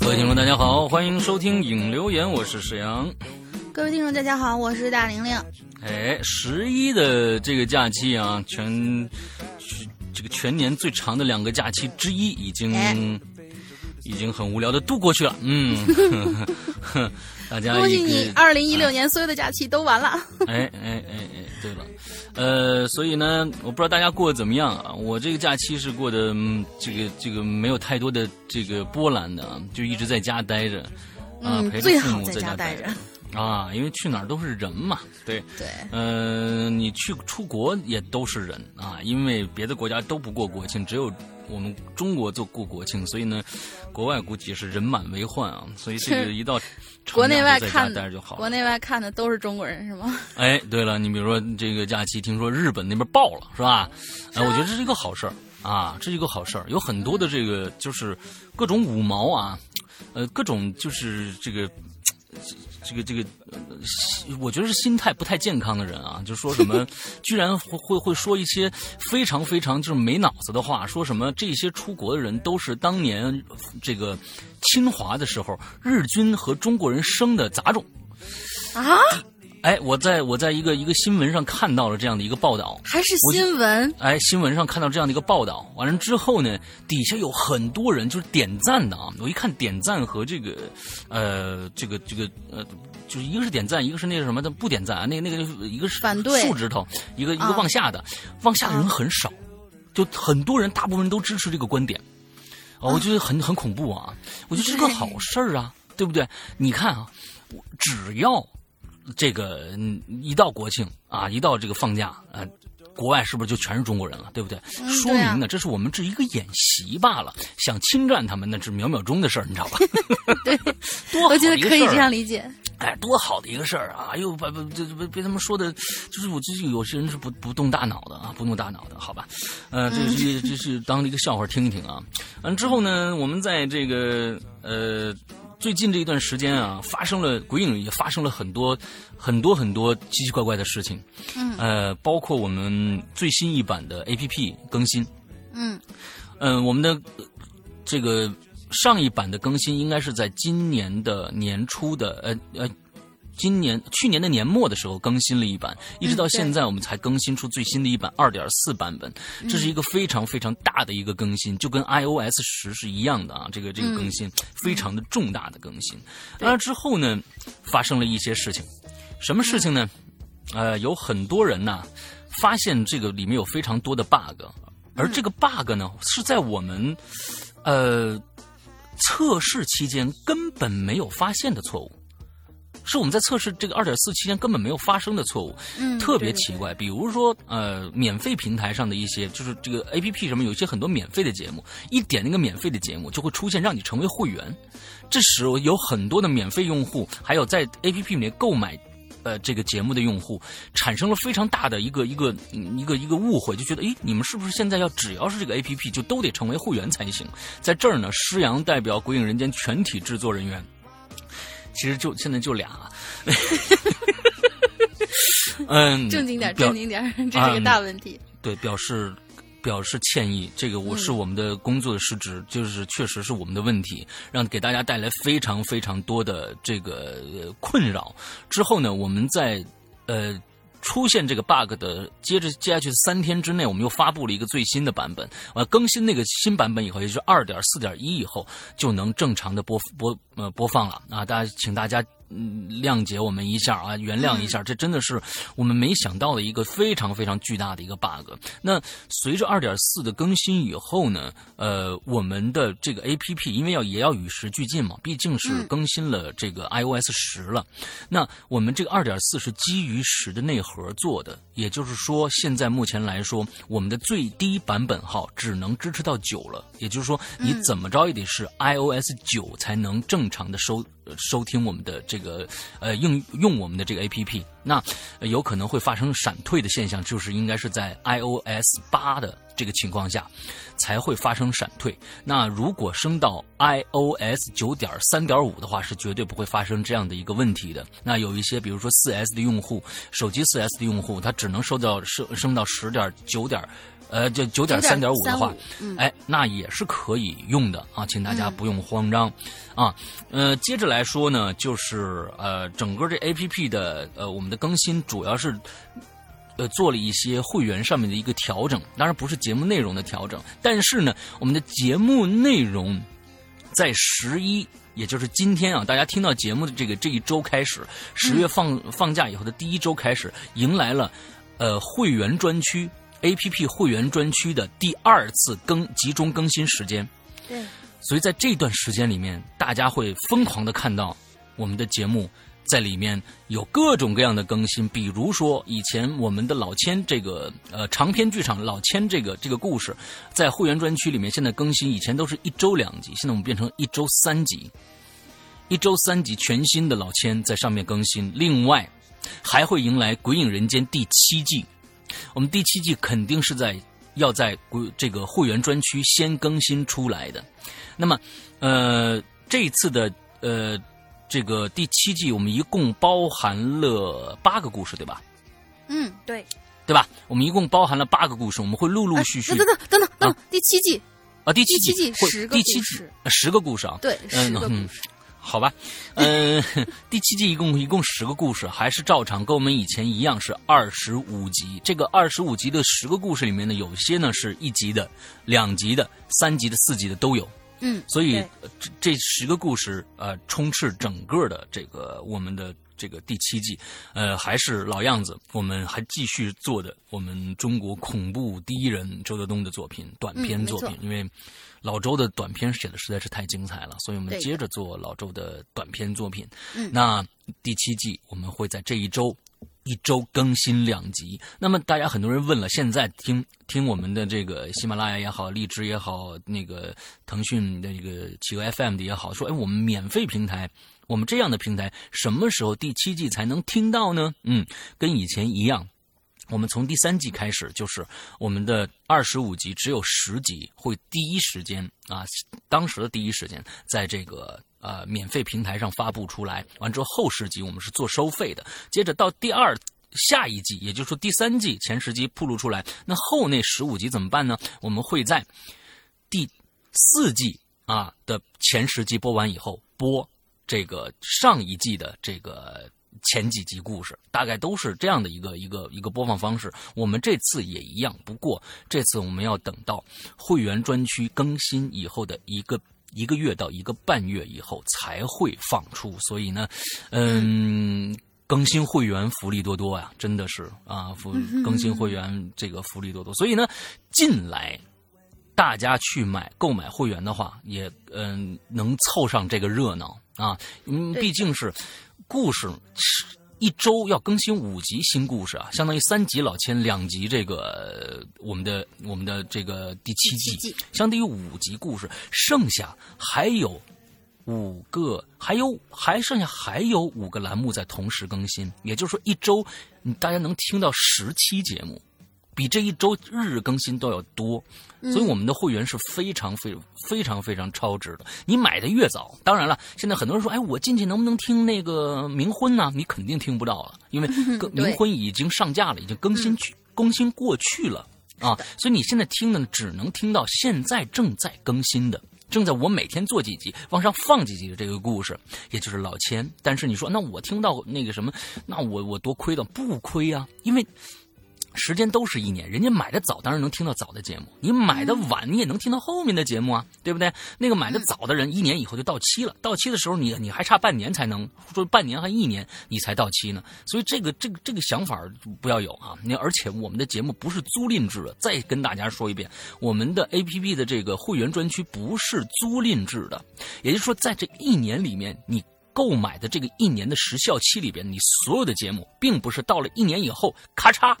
各位听众，大家好，欢迎收听影留言，我是沈阳。各位听众，大家好，我是大玲玲。哎，十一的这个假期啊，全这个全年最长的两个假期之一，已经已经很无聊的度过去了。嗯，大家恭喜你，二零一六年所有的假期都完了。哎哎哎哎，对了。呃，所以呢，我不知道大家过得怎么样啊？我这个假期是过得这个这个没有太多的这个波澜的，就一直在家待着，啊，陪着父母在家待着啊，因为去哪儿都是人嘛，对对，嗯，你去出国也都是人啊，因为别的国家都不过国庆，只有我们中国做过国庆，所以呢，国外估计是人满为患啊，所以这个一到。国内外看待着就好。国内外看的都是中国人是吗？哎，对了，你比如说这个假期，听说日本那边爆了是吧？哎，我觉得这是一个好事儿啊，这是一个好事儿。有很多的这个就是各种五毛啊，呃，各种就是这个。这个这个，我觉得是心态不太健康的人啊，就说什么，居然会会会说一些非常非常就是没脑子的话，说什么这些出国的人都是当年这个侵华的时候日军和中国人生的杂种啊。哎，我在我在一个一个新闻上看到了这样的一个报道，还是新闻？哎，新闻上看到这样的一个报道，完了之后呢，底下有很多人就是点赞的啊。我一看点赞和这个，呃，这个这个呃，就是一个是点赞，一个是那个什么的不点赞啊。那那个一个是反对竖指头，一个一个往下的，往下的人很少，就很多人大部分人都支持这个观点。哦，我觉得很很恐怖啊！我觉得是个好事儿啊，对不对？你看啊，只要。这个一到国庆啊，一到这个放假啊，国外是不是就全是中国人了？对不对？说明呢，这是我们这一个演习罢了。想侵占他们，那是秒秒钟的事儿，你知道吧？对，多我觉得可以这样理解。哎，多好的一个事儿啊！哎呦，把把这被被他们说的，就是我就是有些人是不不动大脑的啊，不动大脑的，好吧？呃，这是这是当一个笑话听一听啊。完之后呢，我们在这个呃。最近这一段时间啊，发生了鬼影也发生了很多很多很多奇奇怪怪的事情，嗯，呃，包括我们最新一版的 A P P 更新，嗯，嗯，我们的这个上一版的更新应该是在今年的年初的，呃呃。今年去年的年末的时候更新了一版，一直到现在我们才更新出最新的一版二点四版本，这是一个非常非常大的一个更新，就跟 iOS 十是一样的啊，这个这个更新非常的重大的更新。那之后呢，发生了一些事情，什么事情呢？呃，有很多人呢发现这个里面有非常多的 bug，而这个 bug 呢是在我们呃测试期间根本没有发现的错误。是我们在测试这个二点四期间根本没有发生的错误，嗯，特别奇怪。比如说，呃，免费平台上的一些，就是这个 A P P 什么，有一些很多免费的节目，一点那个免费的节目就会出现让你成为会员，这使有很多的免费用户，还有在 A P P 里面购买呃这个节目的用户，产生了非常大的一个一个一个一个误会，就觉得，诶，你们是不是现在要只要是这个 A P P 就都得成为会员才行？在这儿呢，施阳代表《鬼影人间》全体制作人员。其实就现在就俩，嗯，正经点，正经点，这是个大问题。对，表示表示歉意，这个我是我们的工作的失职，就是确实是我们的问题，让给大家带来非常非常多的这个困扰。之后呢，我们在呃。出现这个 bug 的，接着接下去三天之内，我们又发布了一个最新的版本。呃，更新那个新版本以后，也就是二点四点一以后，就能正常的播播呃播放了啊！大家，请大家。嗯，谅解我们一下啊，原谅一下，这真的是我们没想到的一个非常非常巨大的一个 bug。那随着二点四的更新以后呢，呃，我们的这个 A P P 因为要也要与时俱进嘛，毕竟是更新了这个 I O S 十了。那我们这个二点四是基于十的内核做的，也就是说，现在目前来说，我们的最低版本号只能支持到九了。也就是说，你怎么着也得是 I O S 九才能正常的收。收听我们的这个呃应用我们的这个 A P P，那有可能会发生闪退的现象，就是应该是在 I O S 八的这个情况下才会发生闪退。那如果升到 I O S 九点三点五的话，是绝对不会发生这样的一个问题的。那有一些比如说四 S 的用户，手机四 S 的用户，他只能收到升升到十点九点。呃，就九点三点五的话，嗯哎，那也是可以用的啊，请大家不用慌张、啊。呃，接着来说呢，就是呃，整个这 A P P 的呃，我们的更新主要是。呃，做了一些会员上面的一个调整，当然不是节目内容的调整，但是呢，我们的节目内容在十一，也就是今天啊，大家听到节目的这个这一周开始，十月放、放假以后的第一周开始，迎来了呃会员专区 A P P 会员专区的第二次更集中更新时间。对，所以在这段时间里面，大家会疯狂的看到我们的节目在里面有各种各样的更新，比如说以前我们的老千这个呃长篇剧场老千这个这个故事，在会员专区里面现在更新，以前都是一周两集，现在我们变成一周三集，一周三集全新的老千在上面更新，另外还会迎来《鬼影人间》第七季，我们第七季肯定是在要在鬼这个会员专区先更新出来的。那么，呃，这一次的呃这个第七季，我们一共包含了八个故事，对吧？嗯，对。对吧？我们一共包含了八个故事，我们会陆陆续续。等等等等等，第七季啊，第七季十个第七季故事，呃十个故事啊。对，十个故嗯事。好吧，嗯、第七季一共一共十个故事，还是照常跟我们以前一样是二十五集。这个二十五集的十个故事里面呢，有些呢是一集的、两集的、三集的、四集的都有。嗯，所以呃这这十个故事呃充斥整个的这个我们的这个第七季，呃还是老样子，我们还继续做的我们中国恐怖第一人周德东的作品短篇作品，因为老周的短篇写的实在是太精彩了，所以我们接着做老周的短篇作品。嗯那第七季我们会在这一周。一周更新两集，那么大家很多人问了，现在听听我们的这个喜马拉雅也好，荔枝也好，那个腾讯的这个企鹅 FM 的也好，说哎，我们免费平台，我们这样的平台什么时候第七季才能听到呢？嗯，跟以前一样，我们从第三季开始，就是我们的二十五集只有十集会第一时间啊，当时的第一时间在这个呃免费平台上发布出来。完之后后十集我们是做收费的，接着到第二。下一季，也就是说第三季前十集铺露出来，那后那十五集怎么办呢？我们会在第四季啊的前十集播完以后播这个上一季的这个前几集故事，大概都是这样的一个一个一个播放方式。我们这次也一样，不过这次我们要等到会员专区更新以后的一个一个月到一个半月以后才会放出，所以呢，嗯。更新会员福利多多呀，真的是啊，福更新会员这个福利多多，所以呢，进来大家去买购买会员的话，也嗯、能凑上这个热闹啊，嗯，毕竟是故事是一周要更新五集新故事啊，相当于三集老千，两集这个呃我们的我们的这个第七季，第七季相当于五集故事，剩下还有五个，还有还剩下还有五个栏目在同时更新，也就是说一周你大家能听到十期节目，比这一周日日更新都要多。所以我们的会员是非常非非常非常超值的。你买的越早，当然了，现在很多人说，哎，我进去能不能听那个冥婚呢？你肯定听不到了，因为 更冥婚已经上架了，已经更新去更新过去了啊。所以你现在听的只能听到现在正在更新的。正在我每天做几集，往上放几集的这个故事，也就是老千。但是你说，那我听到那个什么，那我我多亏的？不亏啊，因为时间都是一年，人家买的早，当然能听到早的节目；你买的晚，你也能听到后面的节目啊，对不对？那个买的早的人，一年以后就到期了，到期的时候你你还差半年才能说半年还一年你才到期呢，所以这个这个这个想法不要有啊！你而且我们的节目不是租赁制的，再跟大家说一遍，我们的 A P P 的这个会员专区不是租赁制的，也就是说，在这一年里面你。购买的这个一年的时效期里边，你所有的节目，并不是到了一年以后，咔嚓，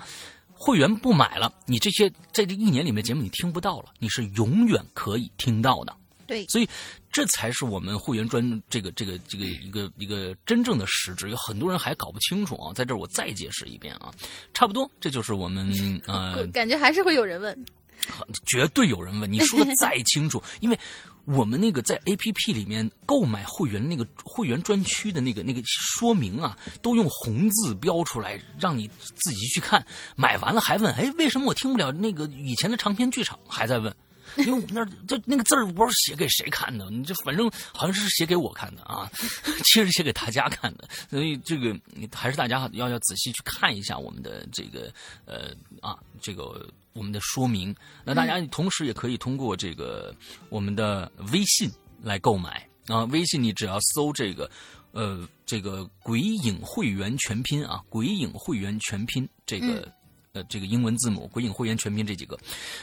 会员不买了，你这些在这一年里面的节目你听不到了，你是永远可以听到的。对，所以这才是我们会员专这个这个这个一个一个真正的实质。有很多人还搞不清楚啊，在这儿我再解释一遍啊，差不多，这就是我们 呃感觉还是会有人问。绝对有人问，你说的再清楚，因为我们那个在 A P P 里面购买会员那个会员专区的那个那个说明啊，都用红字标出来，让你自己去看。买完了还问，哎，为什么我听不了那个以前的长篇剧场？还在问。因为我们那儿这那个字儿不知道写给谁看的，你这反正好像是写给我看的啊，其实写给大家看的，所以这个还是大家要要仔细去看一下我们的这个呃啊这个我们的说明。那大家同时也可以通过这个我们的微信来购买啊，微信你只要搜这个呃这个鬼影会员全拼啊，鬼影会员全拼这个。呃，这个英文字母“鬼影会员全拼”这几个，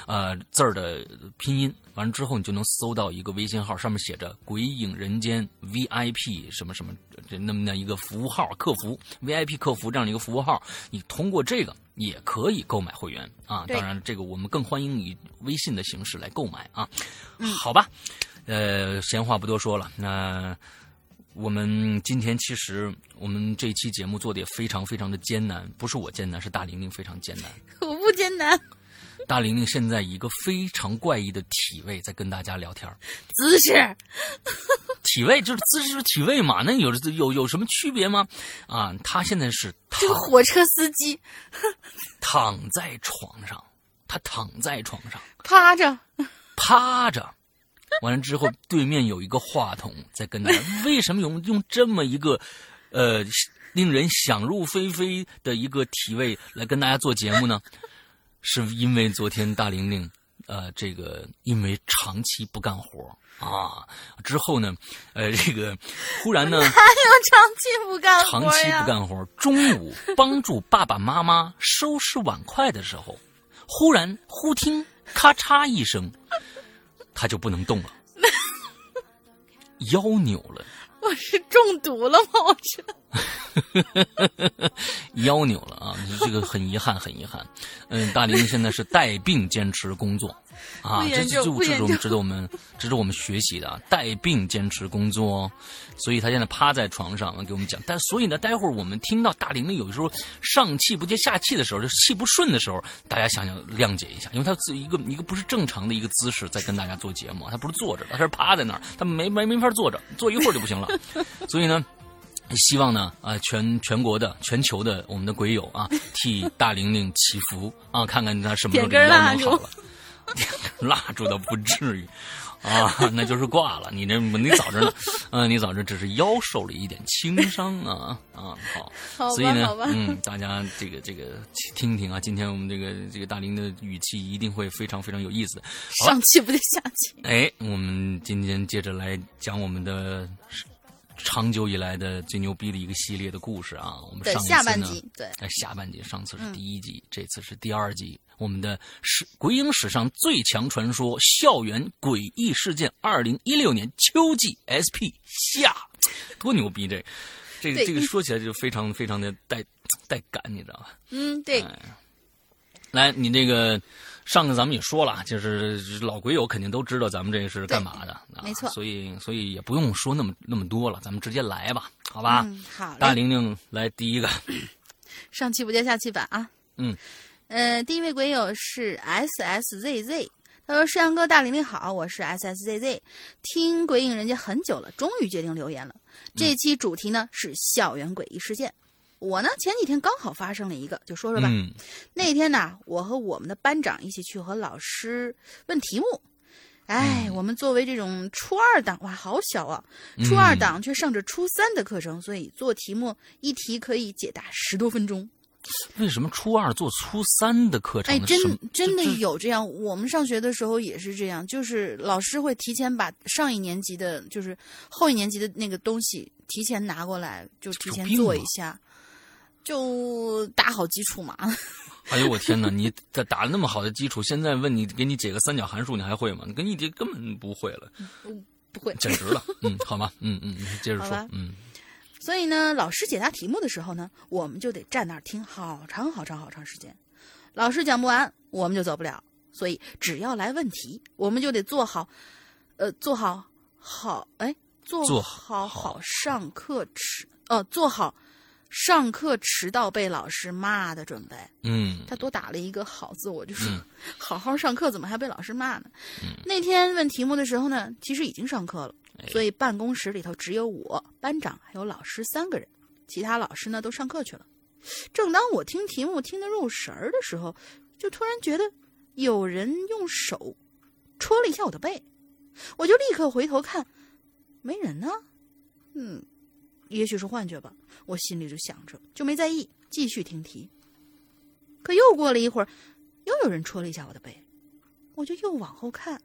呃字儿的拼音，完了之后你就能搜到一个微信号，上面写着“鬼影人间 VIP” 什么什么这那么的一个服务号客服 VIP 客服这样的一个服务号，你通过这个也可以购买会员啊。当然，这个我们更欢迎以微信的形式来购买啊。好吧，呃，闲话不多说了，那。我们今天其实，我们这期节目做的也非常非常的艰难，不是我艰难，是大玲玲非常艰难。我不艰难。大玲玲现在以一个非常怪异的体位在跟大家聊天姿势。体位就是姿势，就体位嘛，那有有有什么区别吗？啊，她现在是这个火车司机，躺在床上，她躺在床上，趴着，趴着。完了之后，对面有一个话筒在跟他。为什么用用这么一个，呃，令人想入非非的一个体位来跟大家做节目呢？是因为昨天大玲玲，呃，这个因为长期不干活啊，之后呢，呃，这个忽然呢，哪有长期不干活长期不干活，中午帮助爸爸妈妈收拾碗筷的时候，忽然忽听咔嚓一声。他就不能动了，腰扭了。我是中毒了吗？我这 腰扭了啊！这个很遗憾，很遗憾。嗯，大林现在是带病坚持工作。啊，这就这种值得我们值得我们学习的啊！带病坚持工作，所以他现在趴在床上给我们讲。但所以呢，待会儿我们听到大玲玲有时候上气不接下气的时候，就气不顺的时候，大家想想谅解一下，因为他一个一个不是正常的一个姿势在跟大家做节目，他不是坐着，他是趴在那儿，他没没没法坐着，坐一会儿就不行了。所以呢，希望呢啊全全国的全球的我们的鬼友啊，替大玲玲祈福啊，看看她什么时候腰能好了。点根蜡烛倒不至于，啊，那就是挂了。你这你早着呢，嗯，你早着只是腰受了一点轻伤啊啊，好，所以呢，嗯，大家这个这个听听啊，今天我们这个这个大林的语气一定会非常非常有意思。上气不接下气。哎，我们今天接着来讲我们的长久以来的最牛逼的一个系列的故事啊。我们上下半集对，下半集上次是第一集，这次是第二集。我们的史鬼影史上最强传说校园诡异事件，二零一六年秋季 SP 下，多牛逼！这，这个这个说起来就非常非常的带带感，你知道吧？嗯，对。来，你这个上次咱们也说了，就是老鬼友肯定都知道咱们这是干嘛的，啊没错。所以所以也不用说那么那么多了，咱们直接来吧，好吧？嗯好。大玲玲来第一个，上气不接下气吧啊！嗯。呃，第一位鬼友是 S S Z Z，他说：“世阳哥，大玲玲好，我是 S S Z Z，听鬼影人家很久了，终于决定留言了。这期主题呢是校园诡异事件。我呢前几天刚好发生了一个，就说说吧。那天呢，我和我们的班长一起去和老师问题目。哎，我们作为这种初二党，哇，好小啊！初二党却上着初三的课程，所以做题目一题可以解答十多分钟。”为什么初二做初三的课程？哎，真真的有这样。我们上学的时候也是这样，就是老师会提前把上一年级的，就是后一年级的那个东西提前拿过来，就提前做一下，就打好基础嘛。哎呦我天哪！你打打了那么好的基础，现在问你给你解个三角函数，你还会吗？你跟你这根本不会了，不会，简直了。嗯，好吧，嗯嗯，接着说，嗯。所以呢，老师解答题目的时候呢，我们就得站那儿听好长好长好长时间。老师讲不完，我们就走不了。所以只要来问题，我们就得做好，呃，做好好，哎，做好好上课吃，哦，做好上课迟到被老师骂的准备。嗯他多打了一个好字，我就说、嗯 好好上课，怎么还被老师骂呢？嗯那天问题目的时候呢，其实已经上课了，哎所以办公室里头只有我、班长还有老师三个人，其他老师呢都上课去了。正当我听题目听得入神儿的时候，就突然觉得有人用手戳了一下我的背，我就立刻回头看，没人呢。嗯，也许是幻觉吧，我心里就想着，就没在意，继续听题。可又过了一会儿，又有人戳了一下我的背，我就又往后看，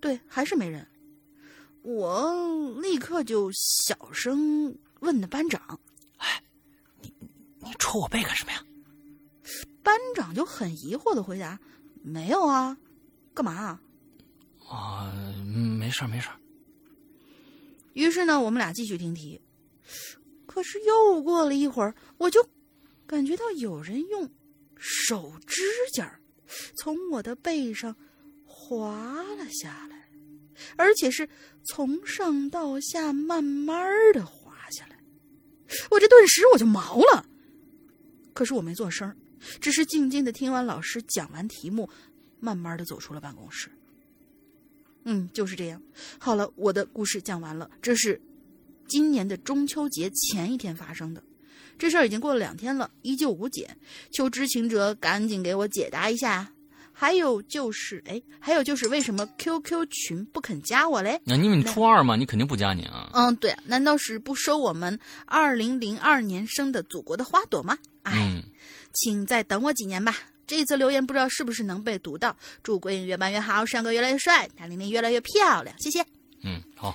对，还是没人。我立刻就小声问的班长，哎你你戳我背干什么呀？班长就很疑惑的回答：“没有啊，干嘛啊？”没事儿没事儿。于是呢，我们俩继续听题。可是又过了一会儿，我就感觉到有人用手指甲从我的背上滑了下来，而且是从上到下慢慢的滑下来。我这顿时我就毛了，可是我没做声，只是静静的听完老师讲完题目，慢慢的走出了办公室。嗯，就是这样。好了，我的故事讲完了。这是今年的中秋节前一天发生的，这事儿已经过了两天了，依旧无解。求知情者赶紧给我解答一下。还有就是，哎，还有就是，为什么 QQ 群不肯加我嘞？那、因为你初二嘛，你肯定不加你啊。嗯，对，难道是不收我们二零零二年生的祖国的花朵吗？哎，嗯，请再等我几年吧。这一则留言不知道是不是能被读到。祝鬼影越办越好，山哥越来越帅，大玲玲越来越漂亮。谢谢。嗯，好，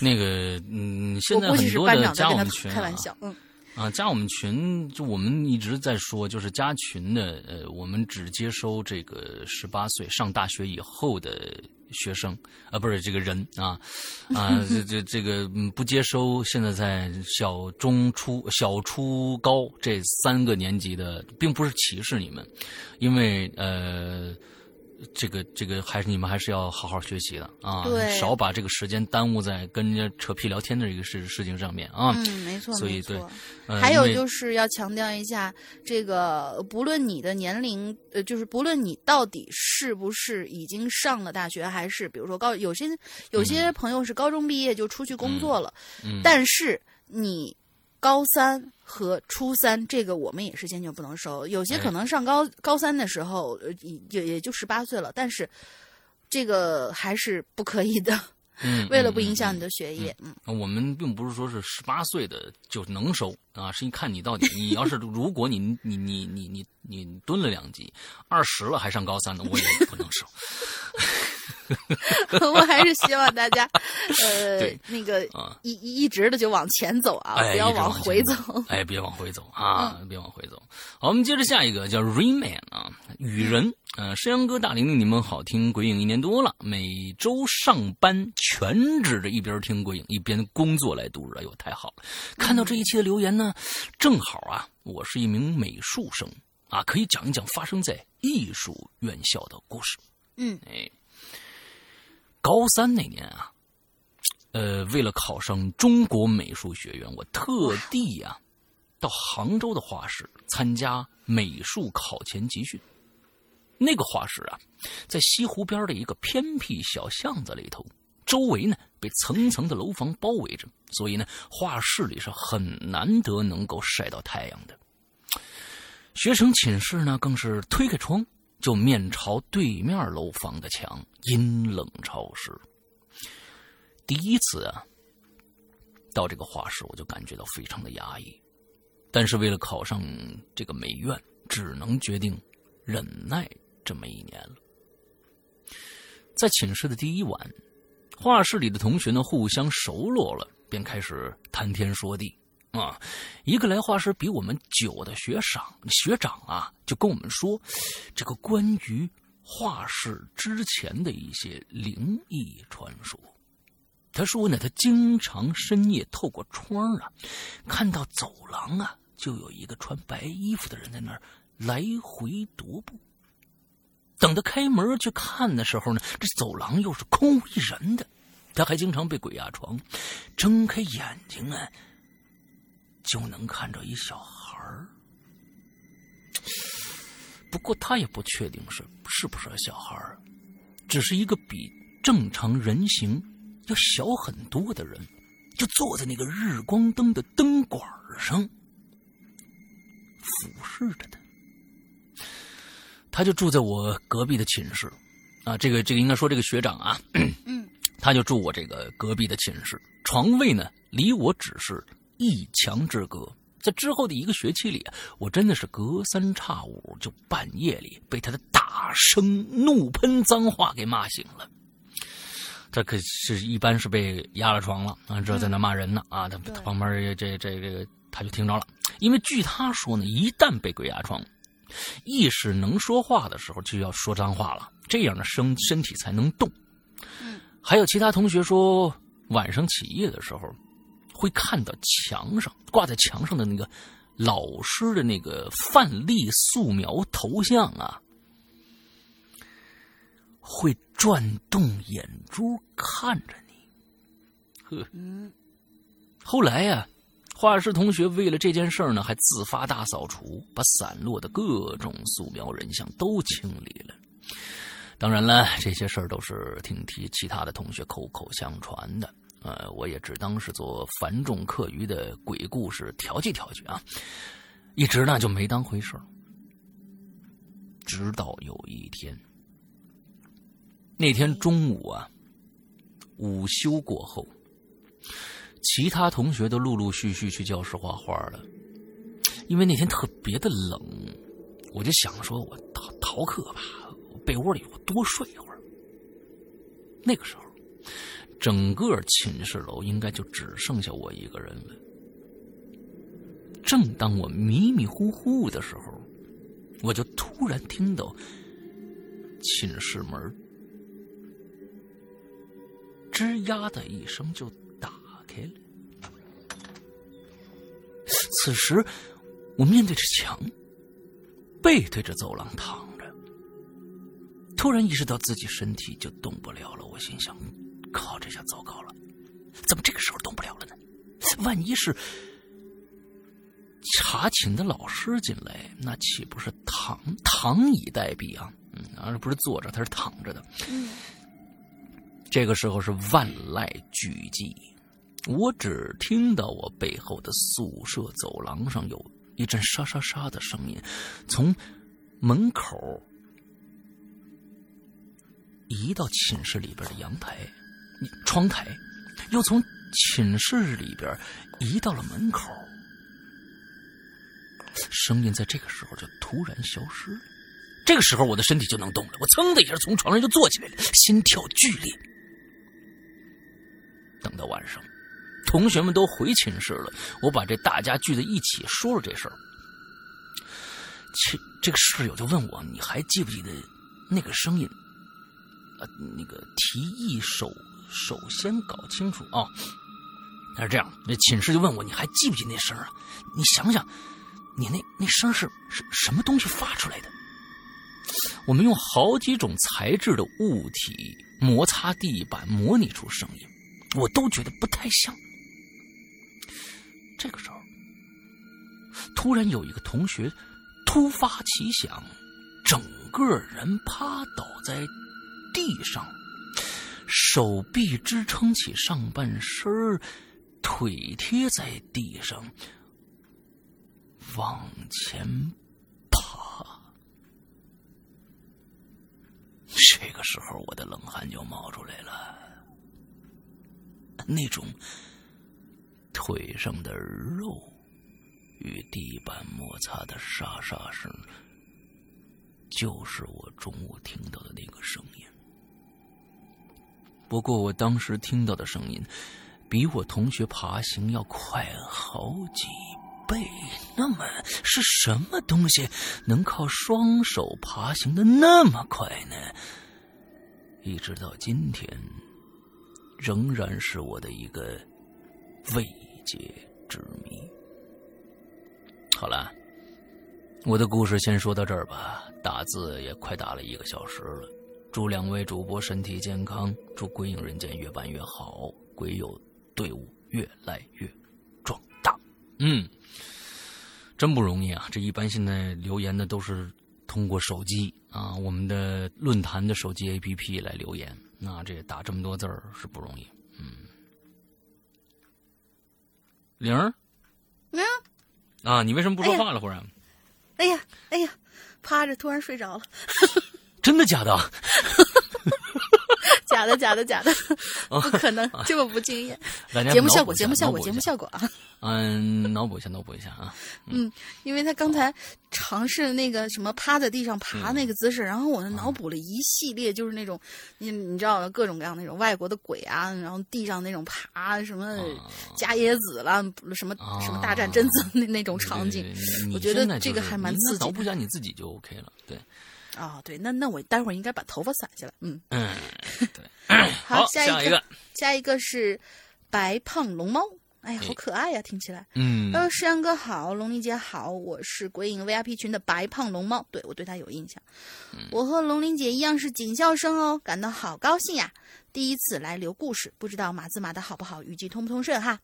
那个，嗯，现在很多的加我们群啊，开玩笑。嗯，啊，加我们群，就我们一直在说，就是加群的，呃，我们只接收这个十八岁上大学以后的学生，啊，不是这个人啊，啊，这这这个不接收现在在小中初小初高这三个年级的，并不是歧视你们，因为呃。这个这个还是你们还是要好好学习的啊，对少把这个时间耽误在跟人家扯皮聊天的这个事事情上面啊。嗯，没错，所以没错。呃还有就是要强调一下，这个不论你的年龄，呃，就是不论你到底是不是已经上了大学，还是比如说高，有些有些朋友是高中毕业就出去工作了，嗯但是你高三和初三这个我们也是坚决不能收。有些可能上高、高三的时候，呃，也也就十八岁了，但是这个还是不可以的，嗯，为了嗯不影响你嗯的学业，嗯嗯我们并不是说是十八岁的就能收啊，是一看你到底，你要是如果你你你你你你蹲了两级，二十了还上高三的，我也不能收。我还是希望大家，呃，那个啊一一一直的就往前走啊，哎，不要往回走前。哎，别往回走啊，别往回走。好，我们接着下一个叫 Rayman 啊，雨人。呃，山羊哥、大玲玲，你们好，听鬼影一年多了，每周上班全指着一边听鬼影一边工作来度日，哎呦，太好了！看到这一期的留言呢，正好啊，我是一名美术生啊，可以讲一讲发生在艺术院校的故事。嗯，哎，高三那年啊，呃，为了考上中国美术学院，我特地呀、到杭州的画室参加美术考前集训。那个画室啊，在西湖边的一个偏僻小巷子里头，周围呢被层层的楼房包围着，所以呢，画室里是很难得能够晒到太阳的。学生寝室呢，更是推开窗就面朝对面楼房的墙，阴冷潮湿。第一次啊，到这个画室，我就感觉到非常的压抑。但是为了考上这个美院，只能决定忍耐这么一年了。在寝室的第一晚，画室里的同学呢互相熟络了，便开始谈天说地。啊，一个来画室比我们久的学长学长啊，就跟我们说，这个关于画室之前的一些灵异传说。他说呢，他经常深夜透过窗啊，看到走廊啊，就有一个穿白衣服的人在那儿来回踱步。等他开门去看的时候呢，这走廊又是空无一人的。他还经常被鬼压床，睁开眼睛啊，就能看着一小孩儿。不过他也不确定是是不是小孩儿，只是一个比正常人形要小很多的人，就坐在那个日光灯的灯管上，俯视着他。他就住在我隔壁的寝室，啊，这个这个应该说这个学长啊，嗯，他就住我这个隔壁的寝室，床位呢离我只是一墙之隔。在之后的一个学期里，我真的是隔三差五就半夜里被他的大声怒喷脏话给骂醒了。他可是一般是被压了床了啊，这在那骂人呢啊，他他旁边这这这个他就听着了，因为据他说呢，一旦被鬼压床，意识能说话的时候就要说脏话了，这样的身身体才能动。嗯，还有其他同学说，晚上起夜的时候。会看到墙上挂在墙上的那个老师的那个范例素描头像啊，会转动眼珠看着你。呵，后来呀，画室同学为了这件事呢，还自发大扫除，把散落的各种素描人像都清理了。当然了，这些事儿都是听其其他的同学口口相传的。呃，我也只当是做繁重课余的鬼故事调剂调剂啊，一直呢就没当回事直到有一天，那天中午啊，午休过后，其他同学都陆陆续续去教室画画了，因为那天特别的冷，我就想说我逃逃课吧，被窝里我多睡一会儿。那个时候。整个寝室楼应该就只剩下我一个人了。正当我迷迷糊糊的时候，我就突然听到寝室门吱呀的一声就打开了。此时，我面对着墙，背对着走廊躺着，突然意识到自己身体就动不了了。我心想。靠，这下糟糕了！怎么这个时候动不了了呢？万一是查寝的老师进来，那岂不是躺躺以待毙啊？嗯，而不是坐着，他是躺着的。嗯，这个时候是万籁俱寂，我只听到我背后的宿舍走廊上有一阵沙沙沙的声音，从门口移到寝室里边的阳台。窗台，又从寝室里边移到了门口，声音在这个时候就突然消失了。这个时候，我的身体就能动了，我噌的一下从床上就坐起来了，心跳剧烈。等到晚上，同学们都回寝室了，我把这大家聚在一起说了这事儿。这这个室友就问我：“你还记不记得那个声音？呃，那个提议手。”首先搞清楚啊，他是这样，那寝室就问我，你还记不记那声啊？你想想，你那那声是是什么东西发出来的？我们用好几种材质的物体摩擦地板，模拟出声音，我都觉得不太像。这个时候，突然有一个同学突发奇想，整个人趴倒在地上。手臂支撑起上半身儿腿贴在地上，往前爬。这个时候，我的冷汗就冒出来了。那种腿上的肉与地板摩擦的沙沙声，就是我中午听到的那个声音。不过我当时听到的声音，比我同学爬行要快好几倍。那么是什么东西能靠双手爬行的那么快呢？一直到今天，仍然是我的一个未解之谜。好了，我的故事先说到这儿吧。打字也快打了一个小时了。祝两位主播身体健康，祝《鬼影人间》越办越好，鬼友队伍越来越壮大。嗯，真不容易啊！这一般现在留言的都是通过手机啊，我们的论坛的手机 APP 来留言，那这打这么多字儿是不容易。嗯，玲儿，嗯，啊，你为什么不说话了？忽然，哎呀，哎呀，趴着突然睡着了，真的 假的？假的，假的，假 的，不可能，这么不敬业。节目效果，节目效果，节目效果啊！嗯，脑补一下，脑补一下啊。嗯，因为他刚才尝试那个什么趴在地上爬那个姿势，然后我脑补了一系列，就是那种你你知道各种各样那种外国的鬼啊，然后地上那种爬什么加椰子了，什么什么大战贞子那那种场景，我觉得这个还蛮刺激。脑补一下你自己就 OK 了，对。啊，对，那那我待会儿应该把头发散下来。嗯嗯，对。好，下一个，下一个是白胖龙猫。哎呀，好可爱呀，听起来。嗯。呃，诗阳哥好，龙鳞姐好，我是鬼影 VIP 群的白胖龙猫。对我对他有印象。我和龙鳞姐一样是警校生哦，感到好高兴呀！第一次来留故事，不知道码字码的好不好，语句通不通顺哈。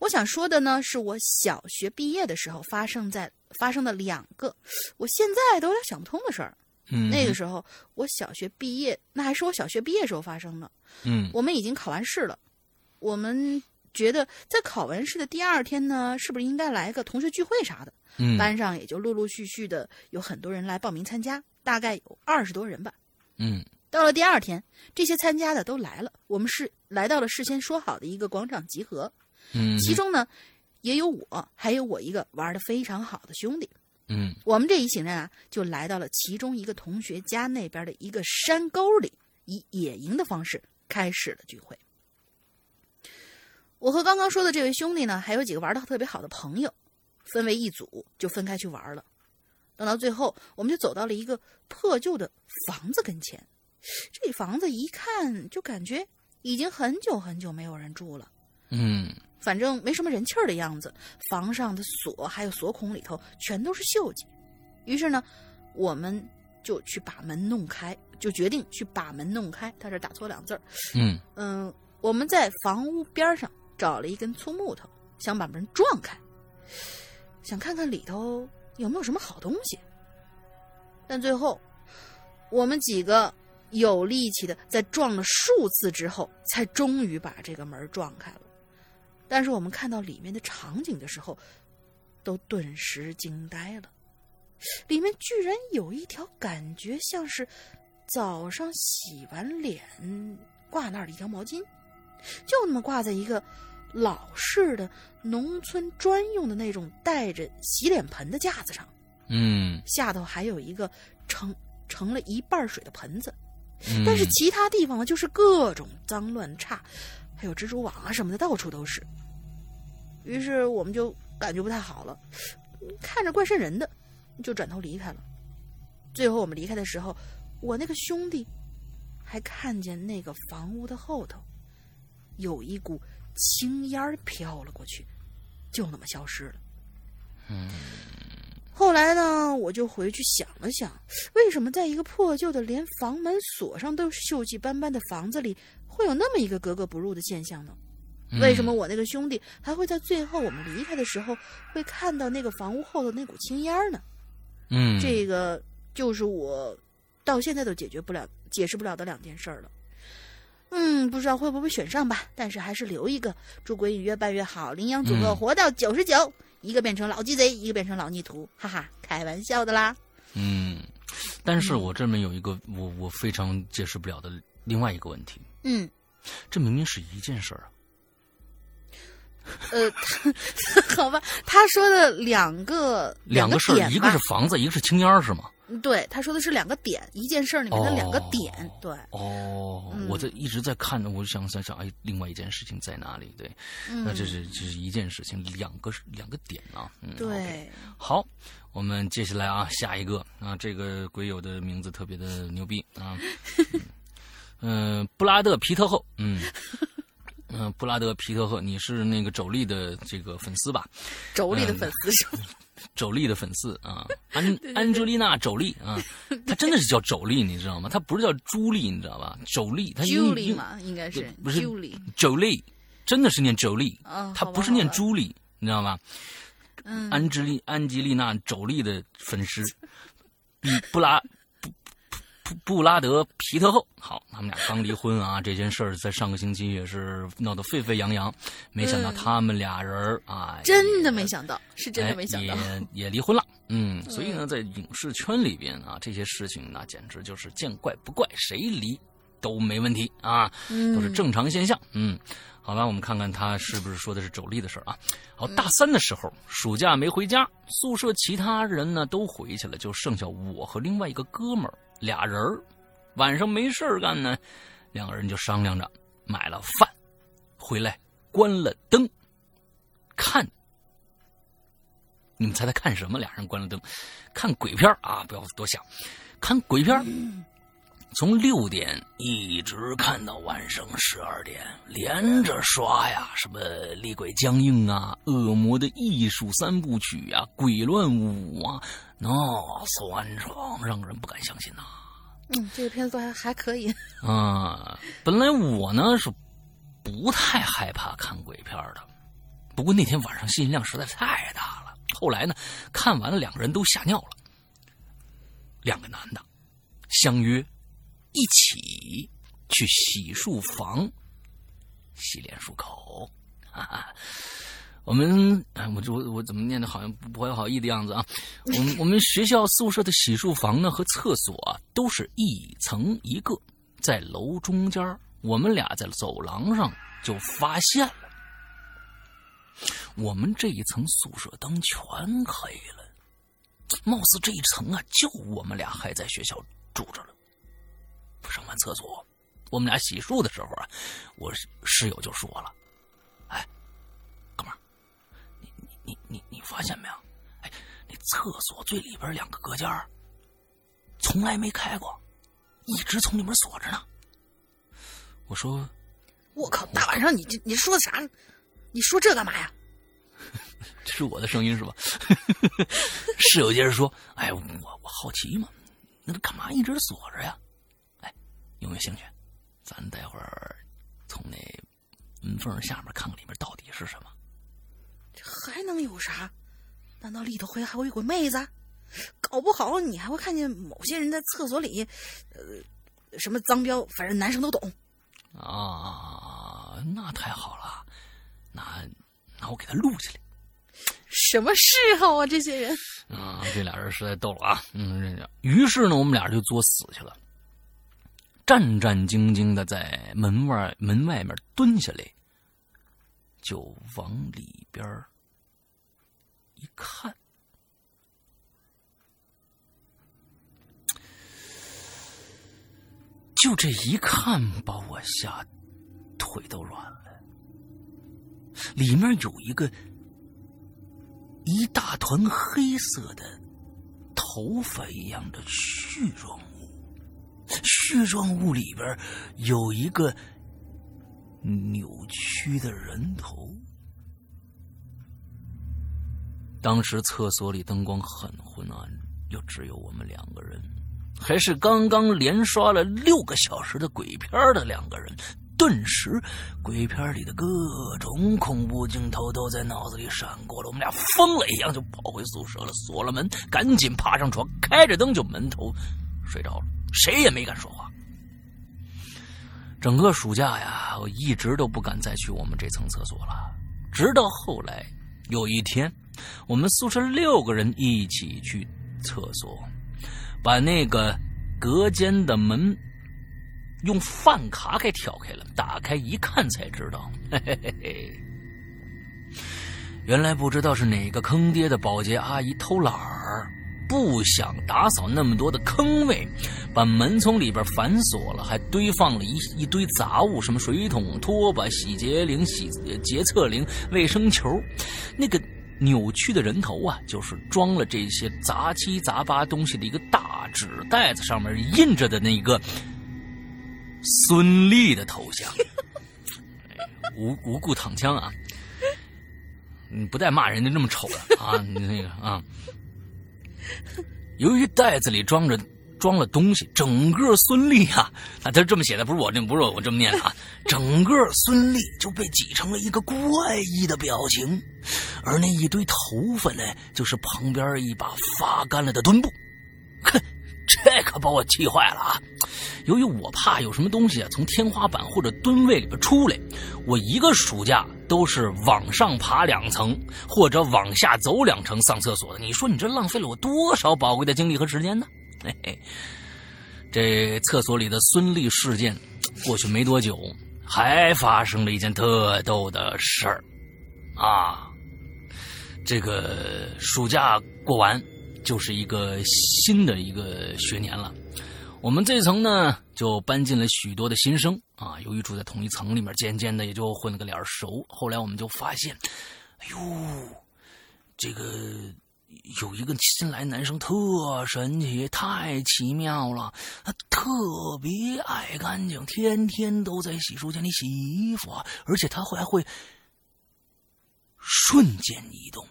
我想说的呢，是我小学毕业的时候发生在发生的两个，我现在都有点想不通的事儿。那个时候，我小学毕业，那还是我小学毕业时候发生的。嗯，我们已经考完试了，我们觉得在考完试的第二天呢，是不是应该来个同学聚会啥的？嗯，班上也就陆陆续续的有很多人来报名参加，大概有二十多人吧。嗯，到了第二天，这些参加的都来了，我们是来到了事先说好的一个广场集合。嗯，其中呢，也有我，还有我一个玩的非常好的兄弟。嗯，我们这一行人啊，就来到了其中一个同学家那边的一个山沟里，以野营的方式开始了聚会。我和刚刚说的这位兄弟呢，还有几个玩的特别好的朋友，分为一组，就分开去玩了。等到最后，我们就走到了一个破旧的房子跟前。这房子一看就感觉已经很久很久没有人住了。嗯。反正没什么人气儿的样子，房上的锁还有锁孔里头全都是锈迹。于是呢，我们就去把门弄开，就决定去把门弄开。他这打错两字儿。嗯嗯，我们在房屋边上找了一根粗木头，想把门撞开，想看看里头有没有什么好东西。但最后，我们几个有力气的在撞了数次之后，才终于把这个门撞开了。但是我们看到里面的场景的时候，都顿时惊呆了。里面居然有一条感觉像是早上洗完脸挂那儿的一条毛巾，就那么挂在一个老式的农村专用的那种带着洗脸盆的架子上。嗯，下头还有一个盛盛了一半水的盆子，嗯，但是其他地方呢，就是各种脏乱差。还有蜘蛛网啊什么的，到处都是。于是我们就感觉不太好了，看着怪瘆人的，就转头离开了。最后我们离开的时候，我那个兄弟还看见那个房屋的后头有一股青烟飘了过去，就那么消失了。嗯。后来呢，我就回去想了想，为什么在一个破旧的连房门锁上都是锈迹斑斑的房子里？会有那么一个格格不入的现象呢？为什么我那个兄弟还会在最后我们离开的时候会看到那个房屋后的那股青烟呢？嗯，这个就是我到现在都解决不了、解释不了的两件事了。嗯，不知道会不会选上吧？但是还是留一个，祝鬼影越办越好，羚羊组合活到九十九，一个变成老鸡贼，一个变成老逆徒，哈哈，开玩笑的啦。嗯，但是我这边有一个我我非常解释不了的另外一个问题。嗯，这明明是一件事儿啊。呃，好吧，他说的两个两个事儿，一个是房子，一个是青烟，是吗？对，他说的是两个点，一件事儿里面的两个点。对，哦，我在一直在看着，我就想想想，哎，另外一件事情在哪里？对，那这是这是一件事情，两个两个点啊。嗯，对，好，我们接下来啊，下一个啊，这个鬼友的名字特别的牛逼啊。嗯，布拉德皮特后，嗯，嗯，布拉德皮特赫，你是那个肘力的这个粉丝吧？肘力的粉丝是肘力的粉丝啊，安安吉丽娜肘力啊，他真的是叫肘力，你知道吗？他不是叫朱莉，你知道吧？肘力，他朱莉嘛，应该是不是？肘力真的是念肘力，啊，他不是念朱莉，你知道吗？嗯安吉丽安吉丽娜·肘力的粉丝，比布拉布布布拉德皮特后，好，他们俩刚离婚啊，这件事儿在上个星期也是闹得沸沸扬扬，没想到嗯他们俩人儿啊，真的没想到，是真的哎没想到。也也离婚了。嗯，所以呢，在影视圈里边啊，这些事情那简直就是见怪不怪，谁离都没问题啊，嗯都是正常现象。嗯，好了，我们看看他是不是说的是周丽的事儿啊。好，大三的时候，暑假没回家，宿舍其他人呢都回去了，就剩下我和另外一个哥们儿俩人儿。晚上没事干呢，两个人就商量着买了饭，回来关了灯，看你们猜他看什么？俩人关了灯，看鬼片啊！不要多想，看鬼片从六点一直看到晚上十二点，连着刷呀，什么《厉鬼僵硬》啊，《恶魔的艺术三部曲》啊，《鬼乱舞》啊，那酸爽，让人不敢相信呐、嗯，这个片子还还可以。啊，本来我呢是不太害怕看鬼片的，不过那天晚上信息量实在太大了。后来呢，看完了，两个人都吓尿了。两个男的相约一起去洗漱房洗脸漱口。哈哈，我们哎，我我我怎么念的好像不怀好意的样子啊？我们我们学校宿舍的洗漱房呢和厕所啊都是一层一个，在楼中间我们俩在走廊上就发现了，我们这一层宿舍灯全黑了，貌似这一层啊就我们俩还在学校住着了。上完厕所，我们俩洗漱的时候啊，我室友就说了：“哎，哥们儿，你你你你你发现没有？哎，那厕所最里边两个隔间儿从来没开过，一直从里面锁着呢。”我说我靠，大晚上你这你说的啥？你说这干嘛呀？：“ 这是我的声音是吧？” 室友接着说：“哎，我我好奇嘛，那他干嘛一直锁着呀？哎，有没有兴趣？咱待会儿从那门缝下面看看里面到底是什么。”还能有啥？难道里头会还会有个妹子？搞不好你还会看见某些人在厕所里，呃，什么脏标，反正男生都懂。啊，那太好了，那那我给他录下来。什么嗜好啊，这些人！啊，这俩人实在逗了啊！嗯，于是呢，我们俩就作死去了，战战兢兢的在门外门外面蹲下来，就往里边一看，就这一看，把我吓腿都软了。里面有一个一大团黑色的头发一样的絮状，絮状物里边有一个扭曲的人头。当时厕所里灯光很昏暗，又只有我们两个人，还是刚刚连刷了六个小时的鬼片的两个人。顿时，鬼片里的各种恐怖镜头都在脑子里闪过了。我们俩疯了一样就跑回宿舍了，锁了门，赶紧爬上床，开着灯就门头睡着了，谁也没敢说话。整个暑假呀，我一直都不敢再去我们这层厕所了。直到后来有一天，我们宿舍六个人一起去厕所，把那个隔间的门用饭卡给挑开了，打开一看才知道，嘿嘿嘿嘿，原来不知道是哪个坑爹的保洁阿姨偷懒儿，不想打扫那么多的坑位，把门从里边反锁了，还堆放了一一堆杂物，什么水桶、拖把、洗洁灵、洗洁厕灵、卫生球，那个。扭曲的人头啊，就是装了这些杂七杂八东西的一个大纸袋子，上面印着的那个孙俪的头像，无无故躺枪啊！你不带骂人家那么丑的啊！你那个啊，由于袋子里装着装了东西，整个孙俪啊，啊，他这么写的，不是我这不是我这么念的啊，整个孙俪就被挤成了一个怪异的表情，而那一堆头发呢，就是旁边一把发干了的墩布。哼，这可把我气坏了啊！由于我怕有什么东西啊从天花板或者蹲位里边出来，我一个暑假都是往上爬两层或者往下走两层上厕所的。你说你这浪费了我多少宝贵的精力和时间呢？嘿嘿，这厕所里的孙俪事件过去没多久，还发生了一件特逗的事儿啊！这个暑假过完，就是一个新的一个学年了。我们这层呢，就搬进了许多的新生啊。由于住在同一层里面，渐渐的也就混了个脸熟。后来我们就发现，哎呦，这个有一个新来男生特神奇，太奇妙了。他特别爱干净，天天都在洗漱间里洗衣服，而且他还会瞬间移动。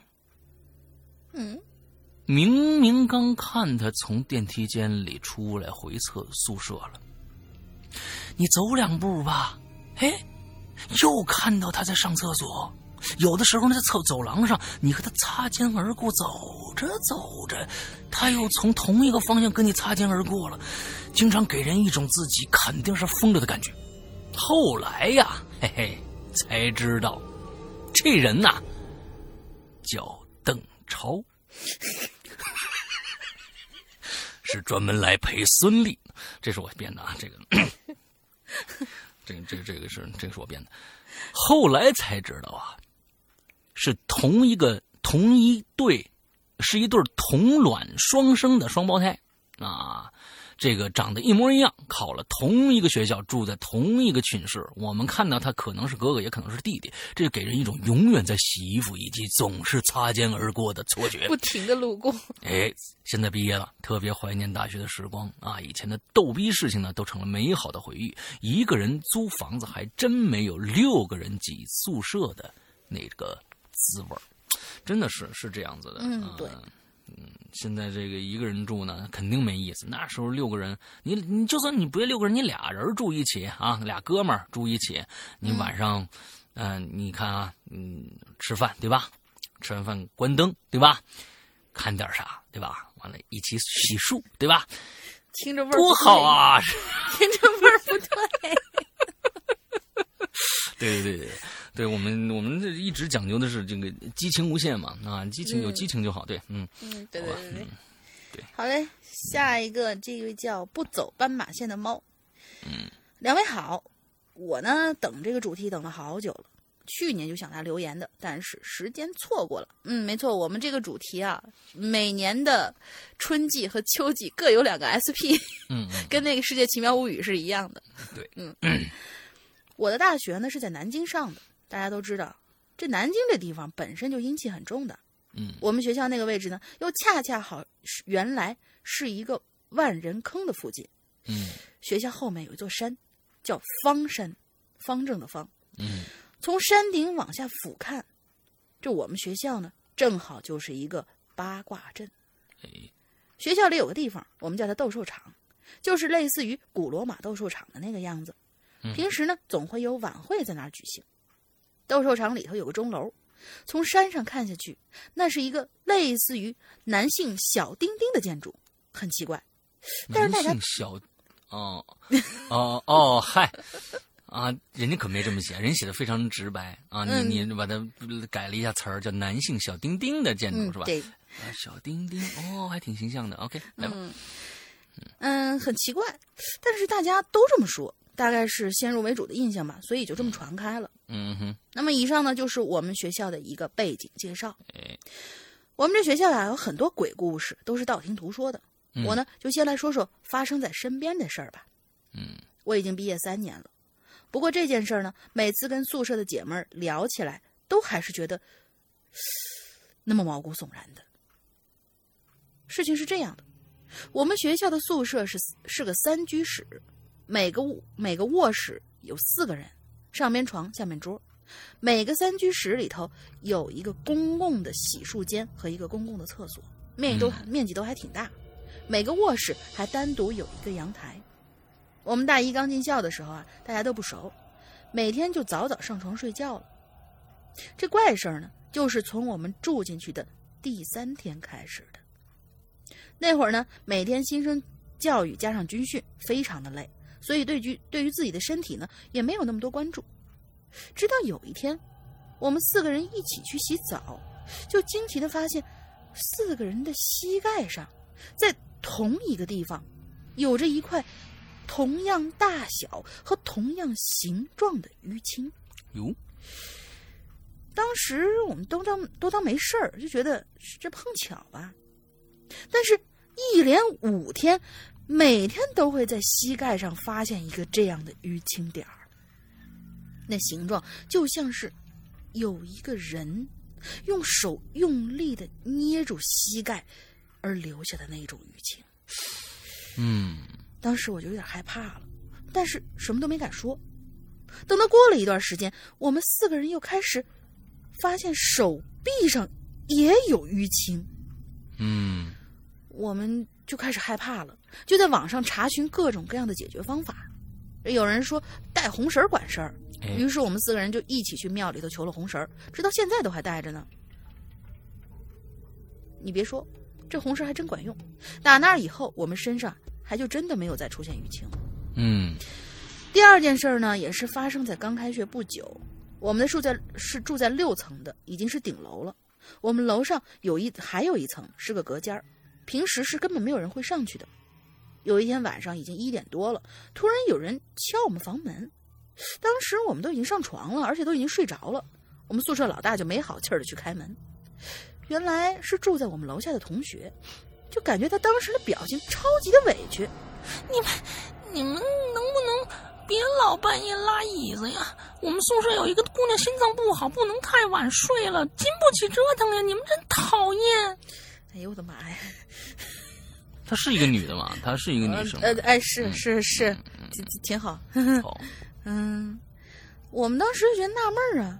嗯。明明刚看他从电梯间里出来回厕宿舍了，你走两步吧，哎，又看到他在上厕所。有的时候呢，在走走廊上，你和他擦肩而过，走着走着，他又从同一个方向跟你擦肩而过了，经常给人一种自己肯定是疯了的感觉。后来呀，嘿嘿，才知道，这人呐，叫邓超。是专门来陪孙俪，这是我编的啊！这个，这个，这个，这个是这个是我编的。后来才知道啊，是同一个同一对，是一对同卵双生的双胞胎啊。这个长得一模一样，考了同一个学校，住在同一个寝室。我们看到他可能是哥哥，也可能是弟弟，这就给人一种永远在洗衣服以及总是擦肩而过的错觉。不停的路过。哎，现在毕业了，特别怀念大学的时光啊！以前的逗逼事情呢，都成了美好的回忆。一个人租房子还真没有六个人挤宿舍的那个滋味真的是是这样子的。嗯，对。嗯，现在这个一个人住呢，肯定没意思。那时候六个人，你你就算你不六个人，你俩人住一起啊，俩哥们儿住一起，你晚上，嗯，你看啊，嗯，吃饭对吧？吃完饭关灯对吧？看点啥对吧？完了，一起洗漱对吧？听着味儿多好啊！听着味儿不对。对对对对。对我们，我们这一直讲究的是这个激情无限嘛，啊，激情有激情就好，对，嗯，嗯，对对对对，对，好嘞，下一个这位叫不走斑马线的猫，嗯，两位好，我呢等这个主题等了好久了，去年就想来留言的，但是时间错过了，嗯，没错，我们这个主题啊，每年的春季和秋季各有两个 SP，嗯，跟那个世界奇妙物语是一样的，对，嗯，我的大学呢是在南京上的。大家都知道，这南京这地方本身就阴气很重的。嗯，我们学校那个位置呢，又恰恰好是原来是一个万人坑的附近。嗯，学校后面有一座山，叫方山，方正的方。嗯，从山顶往下俯瞰，这我们学校呢，正好就是一个八卦阵。哎，学校里有个地方，我们叫它斗兽场，就是类似于古罗马斗兽场的那个样子。平时呢，总会有晚会在那儿举行。斗兽场里头有个钟楼，从山上看下去，那是一个类似于男性小丁丁的建筑，很奇怪。但是大家小，哦哦哦，嗨啊，人家可没这么写，人写的非常直白啊。你你把它改了一下词儿，叫男性小丁丁的建筑是吧？对，啊小丁丁哦，还挺形象的。OK，来吧。嗯，很奇怪，但是大家都这么说。大概是先入为主的印象吧，所以就这么传开了。嗯哼。那么以上呢，就是我们学校的一个背景介绍。我们这学校呀，有很多鬼故事，都是道听途说的。我呢，就先来说说发生在身边的事儿吧。嗯。我已经毕业三年了，不过这件事儿呢，每次跟宿舍的姐们儿聊起来，都还是觉得那么毛骨悚然的。事情是这样的，我们学校的宿舍是是个三居室。每个卧每个卧室有四个人，上边床，下面桌。每个三居室里头有一个公共的洗漱间和一个公共的厕所，面积都面积都还挺大。每个卧室还单独有一个阳台。我们大一刚进校的时候啊，大家都不熟，每天就早早上床睡觉了。这怪事儿呢，就是从我们住进去的第三天开始的。那会儿呢，每天新生教育加上军训，非常的累，所以对于对于自己的身体呢，也没有那么多关注。直到有一天，我们四个人一起去洗澡，就惊奇的发现，四个人的膝盖上，在同一个地方，有着一块同样大小和同样形状的淤青。哟，当时我们都当都当没事儿，就觉得这碰巧吧。但是，一连五天，每天都会在膝盖上发现一个这样的淤青点儿。那形状就像是有一个人用手用力的捏住膝盖而留下的那种淤青。嗯，当时我就有点害怕了，但是什么都没敢说。等到过了一段时间，我们四个人又开始发现手臂上也有淤青。嗯，我们就开始害怕了，就在网上查询各种各样的解决方法。有人说带红绳管事儿，于是我们四个人就一起去庙里头求了红绳，直到现在都还带着呢。你别说，这红绳还真管用。打那以后，我们身上还就真的没有再出现淤青。嗯，第二件事呢，也是发生在刚开学不久。我们的住在是住在六层的，已经是顶楼了。我们楼上有一还有一层是个隔间平时是根本没有人会上去的。有一天晚上已经一点多了，突然有人敲我们房门。当时我们都已经上床了，而且都已经睡着了。我们宿舍老大就没好气儿的去开门，原来是住在我们楼下的同学，就感觉他当时的表情超级的委屈。你们，你们能不能别老半夜拉椅子呀？我们宿舍有一个姑娘心脏不好，不能太晚睡了，经不起折腾呀！你们真讨厌！哎呦我的妈呀！她是一个女的嘛？她是一个女生。呃，哎，是是是，挺挺好。好，嗯，我们当时就觉得纳闷儿啊，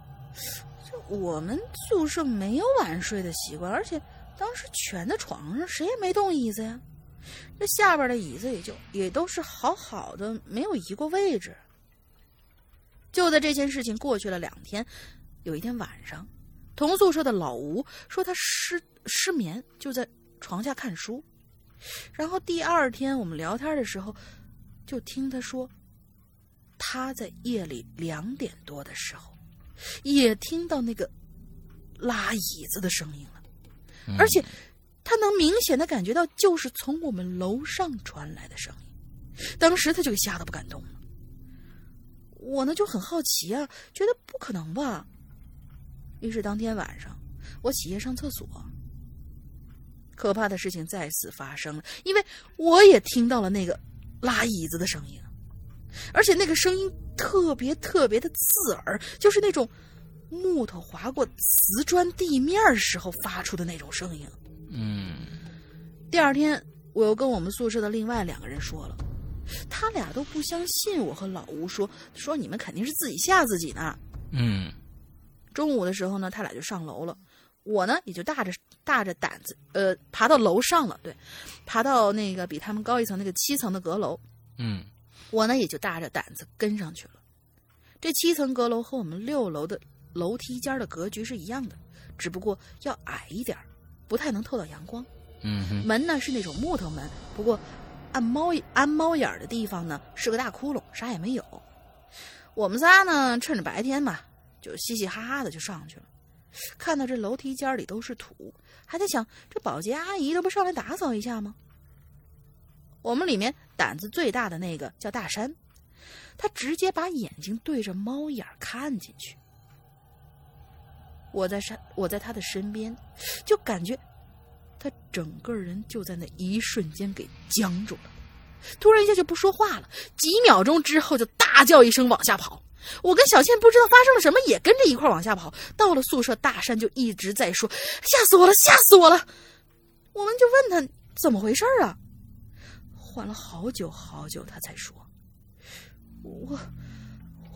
这我们宿舍没有晚睡的习惯，而且当时全在床上，谁也没动椅子呀。这下边的椅子也就也都是好好的，没有移过位置。就在这件事情过去了两天，有一天晚上，同宿舍的老吴说他失失眠，就在床下看书。然后第二天我们聊天的时候，就听他说，他在夜里两点多的时候，也听到那个拉椅子的声音了，而且他能明显的感觉到就是从我们楼上传来的声音。当时他就吓得不敢动了。我呢就很好奇啊，觉得不可能吧。于是当天晚上，我起夜上厕所。可怕的事情再次发生了，因为我也听到了那个拉椅子的声音，而且那个声音特别特别的刺耳，就是那种木头划过瓷砖地面时候发出的那种声音。嗯，第二天我又跟我们宿舍的另外两个人说了，他俩都不相信我和老吴说，说你们肯定是自己吓自己呢。嗯，中午的时候呢，他俩就上楼了。我呢，也就大着大着胆子，呃，爬到楼上了。对，爬到那个比他们高一层那个七层的阁楼。嗯，我呢也就大着胆子跟上去了。这七层阁楼和我们六楼的楼梯间的格局是一样的，只不过要矮一点不太能透到阳光。嗯，门呢是那种木头门，不过按猫按猫眼的地方呢是个大窟窿，啥也没有。我们仨呢趁着白天嘛，就嘻嘻哈哈的就上去了。看到这楼梯间里都是土，还在想这保洁阿姨都不上来打扫一下吗？我们里面胆子最大的那个叫大山，他直接把眼睛对着猫眼看进去。我在山，我在他的身边，就感觉他整个人就在那一瞬间给僵住了，突然一下就不说话了，几秒钟之后就大叫一声往下跑。我跟小倩不知道发生了什么，也跟着一块往下跑。到了宿舍，大山就一直在说：“吓死我了，吓死我了！”我们就问他怎么回事啊？缓了好久好久，他才说：“我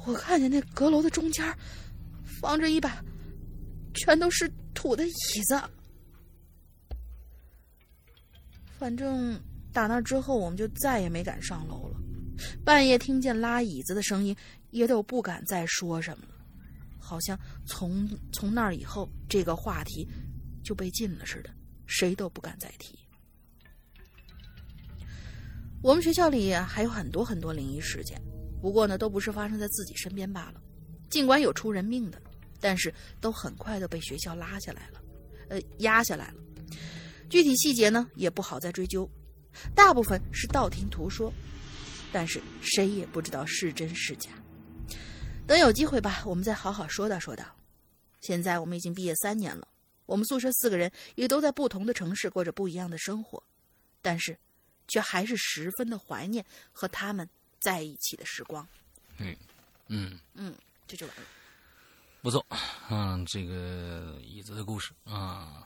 我看见那阁楼的中间放着一把全都是土的椅子。反正打那之后，我们就再也没敢上楼了。半夜听见拉椅子的声音。也都不敢再说什么了。好像从从那以后，这个话题就被禁了似的，谁都不敢再提。我们学校里还有很多很多灵异事件，不过呢，都不是发生在自己身边罢了。尽管有出人命的，但是都很快的被学校拉下来了，呃，压下来了。具体细节呢，也不好再追究，大部分是道听途说，但是谁也不知道是真是假。等有机会吧，我们再好好说道说道。现在我们已经毕业三年了，我们宿舍四个人也都在不同的城市过着不一样的生活，但是，却还是十分的怀念和他们在一起的时光。嗯嗯嗯，这就完了。不错，嗯，这个椅子的故事啊，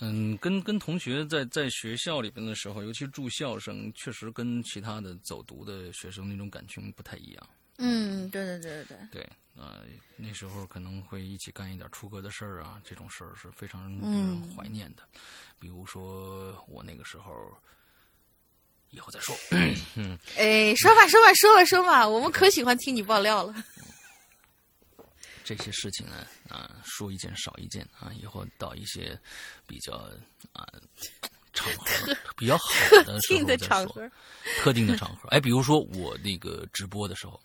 嗯，跟跟同学在在学校里边的时候，尤其住校生，确实跟其他的走读的学生那种感情不太一样。嗯，对对对对对，呃、那时候可能会一起干一点出格的事儿啊，这种事儿是非常令人怀念的。比如说我那个时候，以后再说。嗯，哎，说吧说吧说吧说吧，我们可喜欢听你爆料了。这些事情呢，啊，说一件少一件啊，以后到一些比较啊场合比较好的时特定的场合，特定的场合，哎，比如说我那个直播的时候，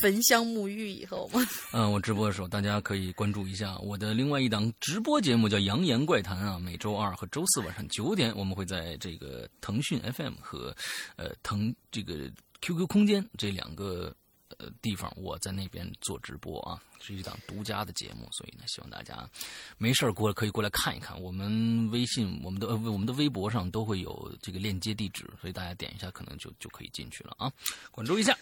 焚香沐浴以后吗，嗯，我直播的时候，大家可以关注一下我的另外一档直播节目，叫《扬言怪谈》啊。每周二和周四晚上九点，我们会在这个腾讯 FM 和呃腾这个 QQ 空间这两个呃地方，我在那边做直播啊，是一档独家的节目，所以呢，希望大家没事儿过来可以过来看一看。我们微信、我们的呃我们的微博上都会有这个链接地址，所以大家点一下，可能就就可以进去了啊，关注一下。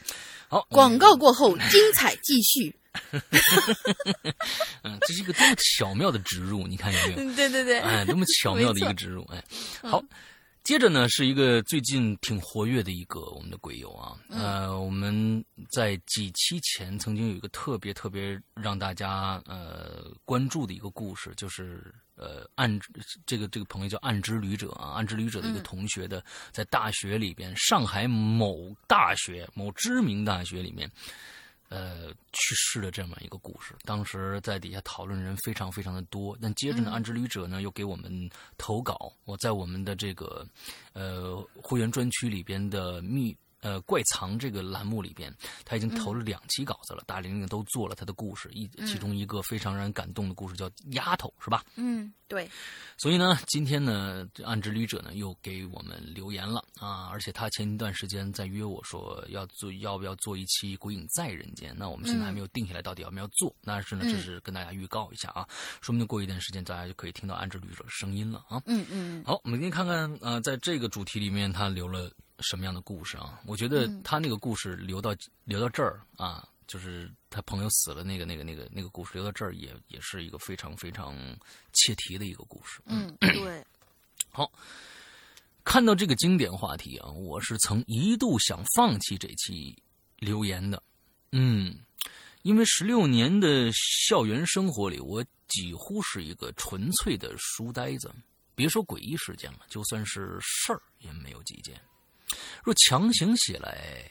好，广告过后，精彩继续。嗯，这是一个多么巧妙的植入，你看有没有？嗯，对对对，哎，多么巧妙的一个植入！哎，好，接着呢是一个最近挺活跃的一个我们的鬼友啊，呃，我们在几期前曾经有一个特别特别让大家呃关注的一个故事，就是呃暗这个这个朋友叫暗之旅者啊，暗之旅者的一个同学的，在大学里边，上海某大学某知名大学里面。呃，去世的这么一个故事，当时在底下讨论人非常非常的多。但接着呢，安之旅者呢又给我们投稿，我在我们的这个呃会员专区里边的密呃怪藏这个栏目里边，他已经投了两期稿子了，大玲玲都做了他的故事，一其中一个非常让人感动的故事叫丫头，是吧？嗯，对，所以呢，今天呢，这暗之旅者呢又给我们留言了啊！而且他前一段时间在约我说要做，要不要做一期《鬼影在人间》？那我们现在还没有定下来到底要不要做。但是呢，这是跟大家预告一下啊，说不定过一段时间大家就可以听到暗之旅者的声音了啊！嗯嗯好，我们给你看看啊、呃在这个主题里面他留了什么样的故事啊？我觉得他那个故事留到留到这儿啊，就是他朋友死了那个那个那个那个故事留到这儿也也是一个非常非常切题的一个故事。嗯，对，好，看到这个经典话题啊，我是曾一度想放弃这期留言的。嗯，因为十六年的校园生活里，我几乎是一个纯粹的书呆子。别说诡异事件了，就算是事儿也没有几件。若强行写来，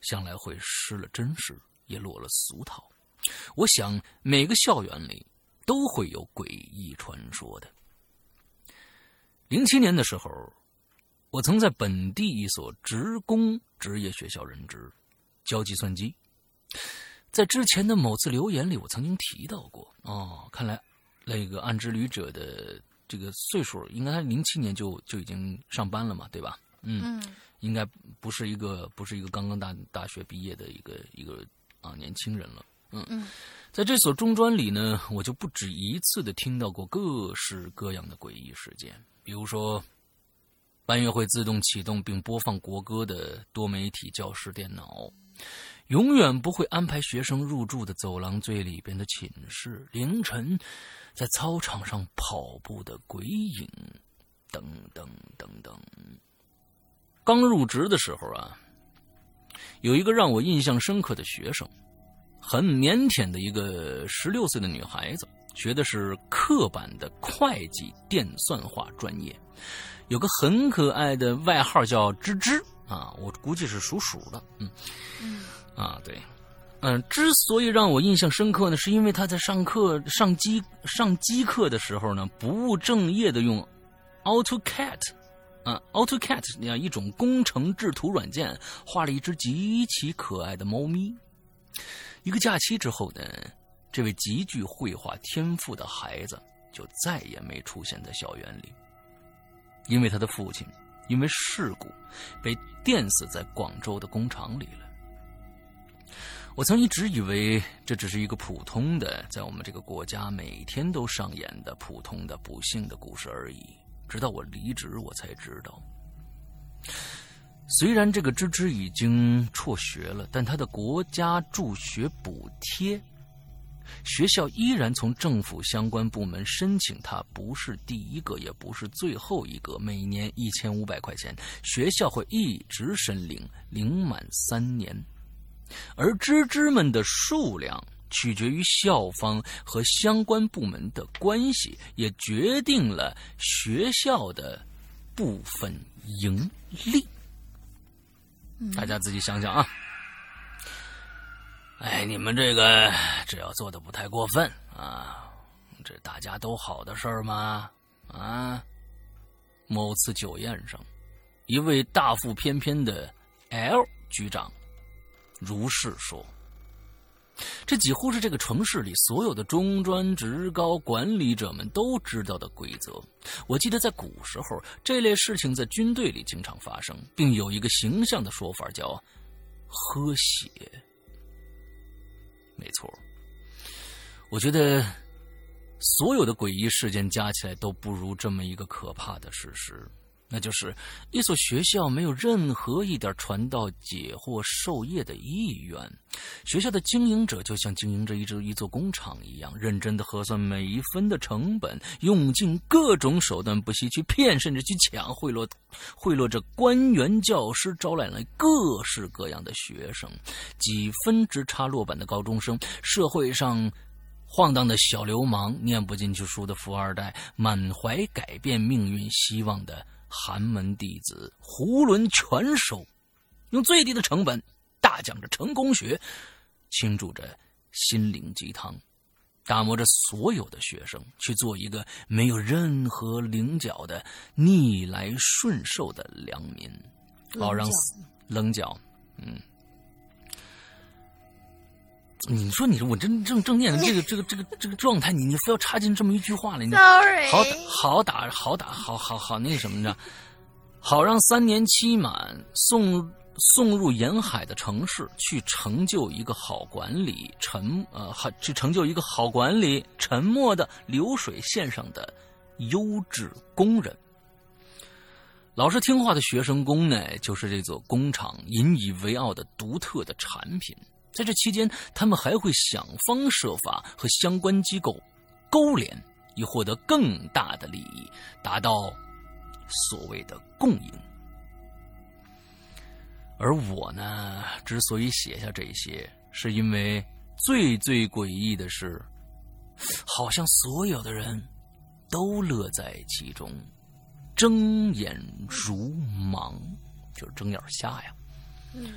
向来会失了真实，也落了俗套。我想每个校园里都会有诡异传说的。零七年的时候，我曾在本地一所职工职业学校任职，教计算机。在之前的某次留言里，我曾经提到过。哦，看来那个暗之旅者的这个岁数，应该零七年就就已经上班了嘛，对吧？嗯，嗯。应该不是一个不是一个刚刚大大学毕业的一个一个啊年轻人了。嗯。嗯，在这所中专里呢，我就不止一次的听到过各式各样的诡异事件，比如说，班乐会自动启动并播放国歌的多媒体教室电脑，永远不会安排学生入住的走廊最里边的寝室，凌晨在操场上跑步的鬼影，等等等等。刚入职的时候啊，有一个让我印象深刻的学生。很腼腆的一个十六岁的女孩子，学的是刻板的会计电算化专业，有个很可爱的外号叫“芝芝”啊，我估计是属鼠的，嗯，嗯啊对，嗯，之所以让我印象深刻呢，是因为他在上课上机上机课的时候呢，不务正业的用 AutoCAD，啊，AutoCAD 那样一种工程制图软件，画了一只极其可爱的猫咪。一个假期之后呢，这位极具绘画天赋的孩子就再也没出现在校园里，因为他的父亲因为事故被电死在广州的工厂里了。我曾一直以为这只是一个普通的，在我们这个国家每天都上演的普通的不幸的故事而已。直到我离职，我才知道，虽然这个芝芝已经辍学了，但他的国家助学补贴，学校依然从政府相关部门申请。他不是第一个，也不是最后一个。每年一千五百块钱，学校会一直申领，领满三年。而芝芝们的数量取决于校方和相关部门的关系，也决定了学校的部分盈利。大家自己想想啊！哎，你们这个只要做的不太过分啊，这大家都好的事儿吗？啊！某次酒宴上，一位大腹翩翩的 L 局长。如是说，这几乎是这个城市里所有的中专、职高管理者们都知道的规则。我记得在古时候，这类事情在军队里经常发生，并有一个形象的说法叫“喝血”。没错，我觉得所有的诡异事件加起来都不如这么一个可怕的事实。那就是一所学校没有任何一点传道解惑授业的意愿，学校的经营者就像经营着一座一座工厂一样，认真的核算每一分的成本，用尽各种手段，不惜去骗，甚至去抢，贿赂贿赂着官员、教师，招揽了各式各样的学生，几分之差落榜的高中生，社会上晃荡的小流氓，念不进去书的富二代，满怀改变命运希望的。寒门弟子囫囵全收，用最低的成本大讲着成功学，倾注着心灵鸡汤，打磨着所有的学生去做一个没有任何棱角的逆来顺受的良民，老让棱角，嗯。你说，你我真正正念的这个这个这个这个状态，你你非要插进这么一句话来，你好好打好打好好好那什么着，好让三年期满送送入沿海的城市去成就一个好管理沉呃好去成就一个好管理沉默的流水线上的优质工人。老实听话的学生工呢，就是这座工厂引以为傲的独特的产品。在这期间，他们还会想方设法和相关机构勾连，以获得更大的利益，达到所谓的共赢。而我呢，之所以写下这些，是因为最最诡异的是，好像所有的人都乐在其中，睁眼如盲，就是睁眼瞎呀。嗯，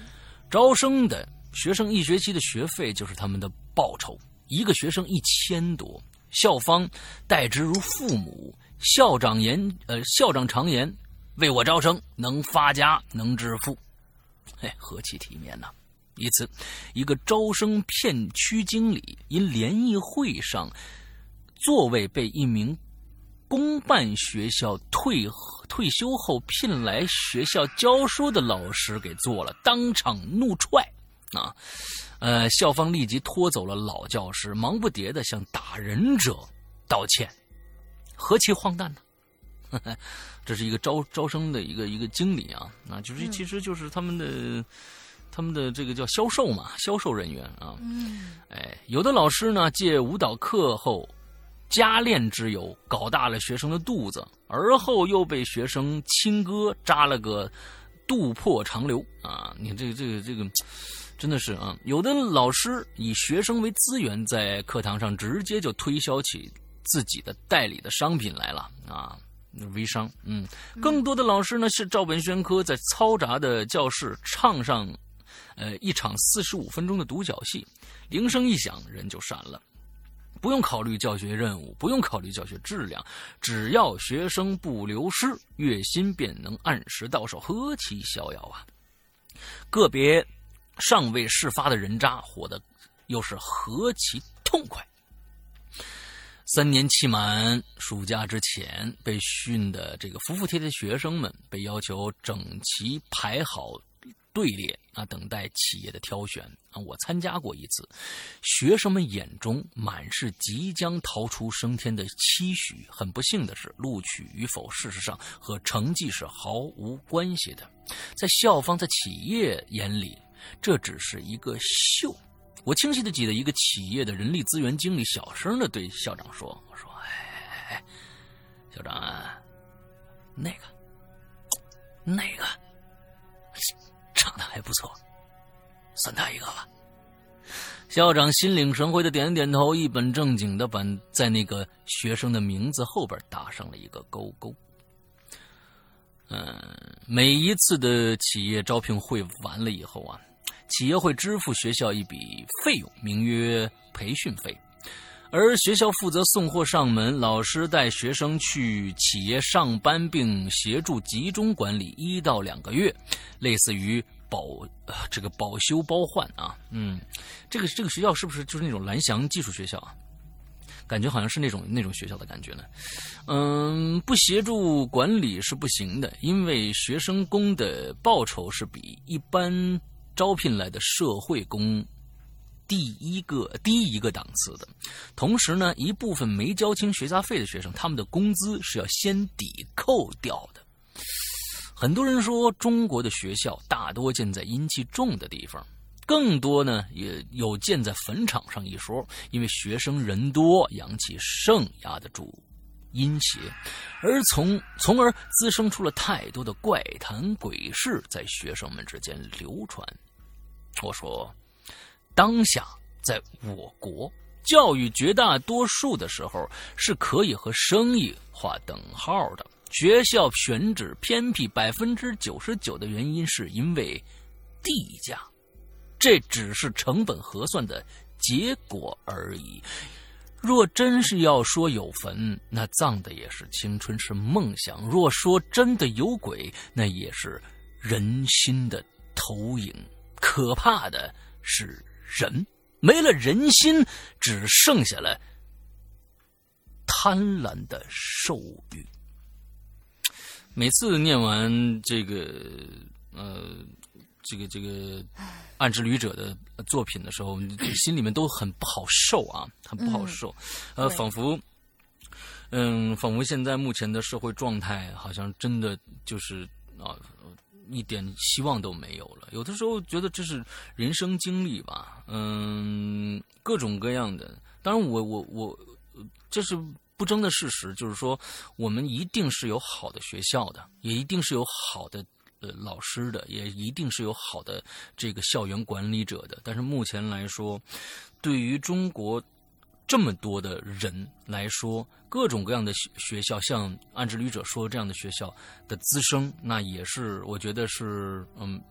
招生的。学生一学期的学费就是他们的报酬，一个学生一千多，校方待之如父母。校长言，呃，校长常言，为我招生，能发家，能致富，哎，何其体面呐！一次，一个招生片区经理因联谊会上座位被一名公办学校退退休后聘来学校教书的老师给做了，当场怒踹。啊，呃，校方立即拖走了老教师，忙不迭的向打人者道歉，何其荒诞呢！这是一个招招生的一个一个经理啊，啊就是其实就是他们的他们的这个叫销售嘛，销售人员啊。嗯，哎，有的老师呢借舞蹈课后加练之由搞大了学生的肚子，而后又被学生亲哥扎了个肚破长流啊！你这个这个这个。真的是啊，有的老师以学生为资源，在课堂上直接就推销起自己的代理的商品来了啊，微商。嗯，更多的老师呢是照本宣科，在嘈杂的教室唱上呃，一场四十五分钟的独角戏，铃声一响，人就闪了。不用考虑教学任务，不用考虑教学质量，只要学生不流失，月薪便能按时到手，何其逍遥啊！个别尚未事发的人渣，活得又是何其痛快。三年期满暑假之前，被训的这个服服帖帖学生们被要求整齐排好队列啊，等待企业的挑选啊。我参加过一次，学生们眼中满是即将逃出升天的期许。很不幸的是，录取与否，事实上和成绩是毫无关系的。在校方、在企业眼里，这只是一个秀。我清晰的记得，一个企业的人力资源经理小声的对校长说：“我说，哎，校长啊，那个，那个，长得还不错，算他一个吧。”校长心领神会的点点头，一本正经的把在那个学生的名字后边打上了一个勾勾。嗯，每一次的企业招聘会完了以后啊。企业会支付学校一笔费用，名曰培训费，而学校负责送货上门，老师带学生去企业上班，并协助集中管理一到两个月，类似于保这个保修包换啊。嗯，这个这个学校是不是就是那种蓝翔技术学校啊？感觉好像是那种那种学校的感觉呢。嗯，不协助管理是不行的，因为学生工的报酬是比一般。招聘来的社会工，第一个低一个档次的，同时呢，一部分没交清学杂费的学生，他们的工资是要先抵扣掉的。很多人说，中国的学校大多建在阴气重的地方，更多呢也有建在坟场上一说，因为学生人多，阳气盛，压得住阴邪，而从从而滋生出了太多的怪谈鬼事，在学生们之间流传。我说，当下在我国，教育绝大多数的时候是可以和生意划等号的。学校选址偏僻，百分之九十九的原因是因为地价，这只是成本核算的结果而已。若真是要说有坟，那葬的也是青春，是梦想；若说真的有鬼，那也是人心的投影。可怕的是人没了人心，只剩下了贪婪的兽欲。每次念完这个呃，这个这个暗之旅者的作品的时候，心里面都很不好受啊，很不好受。呃，仿佛嗯，仿佛现在目前的社会状态，好像真的就是啊。一点希望都没有了。有的时候觉得这是人生经历吧，嗯，各种各样的。当然，我我我，这是不争的事实，就是说，我们一定是有好的学校的，也一定是有好的呃老师的，也一定是有好的这个校园管理者的。但是目前来说，对于中国。这么多的人来说，各种各样的学学校，像暗之旅者说这样的学校的滋生，那也是我觉得是嗯。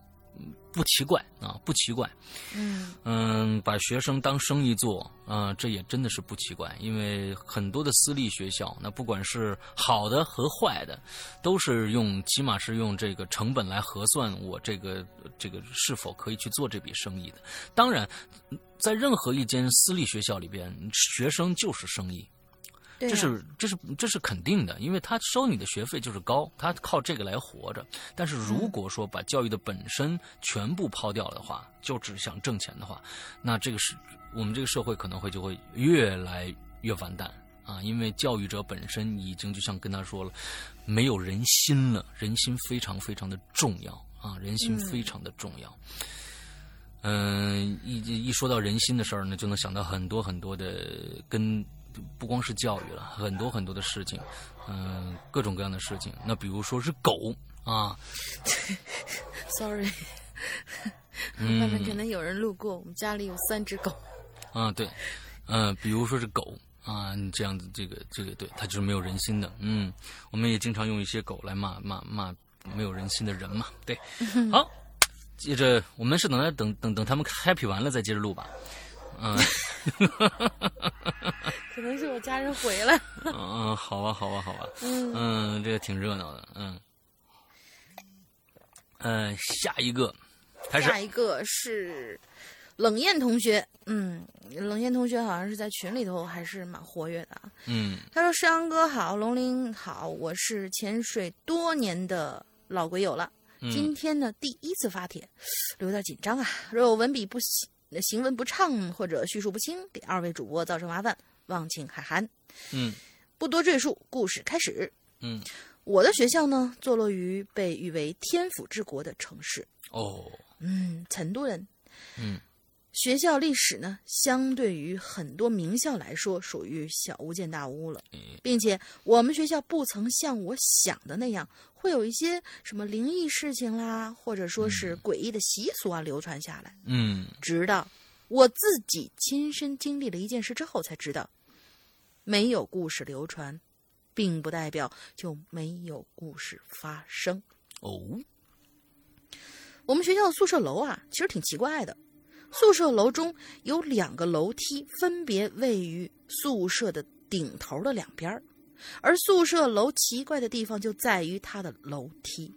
不奇怪啊，不奇怪。嗯嗯，把学生当生意做啊，这也真的是不奇怪。因为很多的私立学校，那不管是好的和坏的，都是用起码是用这个成本来核算我这个这个是否可以去做这笔生意的。当然，在任何一间私立学校里边，学生就是生意。这是这是这是肯定的，因为他收你的学费就是高，他靠这个来活着。但是如果说把教育的本身全部抛掉的话，就只想挣钱的话，那这个是我们这个社会可能会就会越来越完蛋啊！因为教育者本身已经就像跟他说了，没有人心了，人心非常非常的重要啊，人心非常的重要。嗯，一一说到人心的事儿呢，就能想到很多很多的跟。不光是教育了，很多很多的事情，嗯，各种各样的事情。那比如说是狗啊，Sorry，外面可能有人路过，我们家里有三只狗。啊，对，嗯，比如说是狗啊，你这样子，这个这个，对，它就是没有人心的。嗯，我们也经常用一些狗来骂骂骂没有人心的人嘛。对，好，接着我们是等他等等等他们 happy 完了再接着录吧。嗯，可能是我家人回来。嗯，好吧，好吧，好吧。嗯嗯，这个挺热闹的。嗯，嗯，下一个开始下。一个是冷艳同学，嗯，冷艳同学好像是在群里头还是蛮活跃的啊。嗯他说：“山羊哥好，龙鳞好，我是潜水多年的老鬼友了。今嗯天呢，第一次发帖，有点紧张啊。若有文笔不行、行文不畅或者叙述不清，给二位主播造成麻烦，望请海涵。嗯不多赘述，故事开始。嗯，我的学校呢，坐落于被誉为天府之国的城市，哦，嗯，成都人。嗯学校历史呢，相对于很多名校来说，属于小巫见大巫了，并且我们学校不曾像我想的那样，会有一些什么灵异事情啦，或者说是诡异的习俗啊流传下来。嗯直到我自己亲身经历了一件事之后，才知道，没有故事流传，并不代表就没有故事发生。哦，我们学校的宿舍楼啊，其实挺奇怪的。宿舍楼中有两个楼梯，分别位于宿舍的顶头的两边儿而宿舍楼奇怪的地方就在于它的楼梯。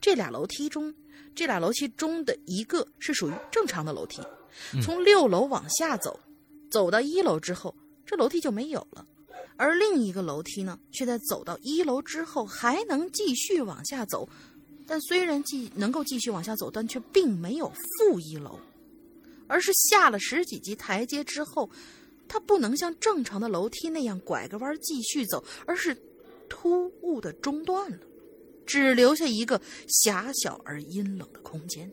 这俩楼梯中，这俩楼梯中的一个是属于正常的楼梯，从六楼往下走，走到一楼之后，这楼梯就没有了。而另一个楼梯呢，却在走到一楼之后还能继续往下走，但虽然继能够继续往下走，但却并没有负一楼，而是下了十几级台阶之后，他不能像正常的楼梯那样拐个弯继续走，而是突兀的中断了，只留下一个狭小而阴冷的空间。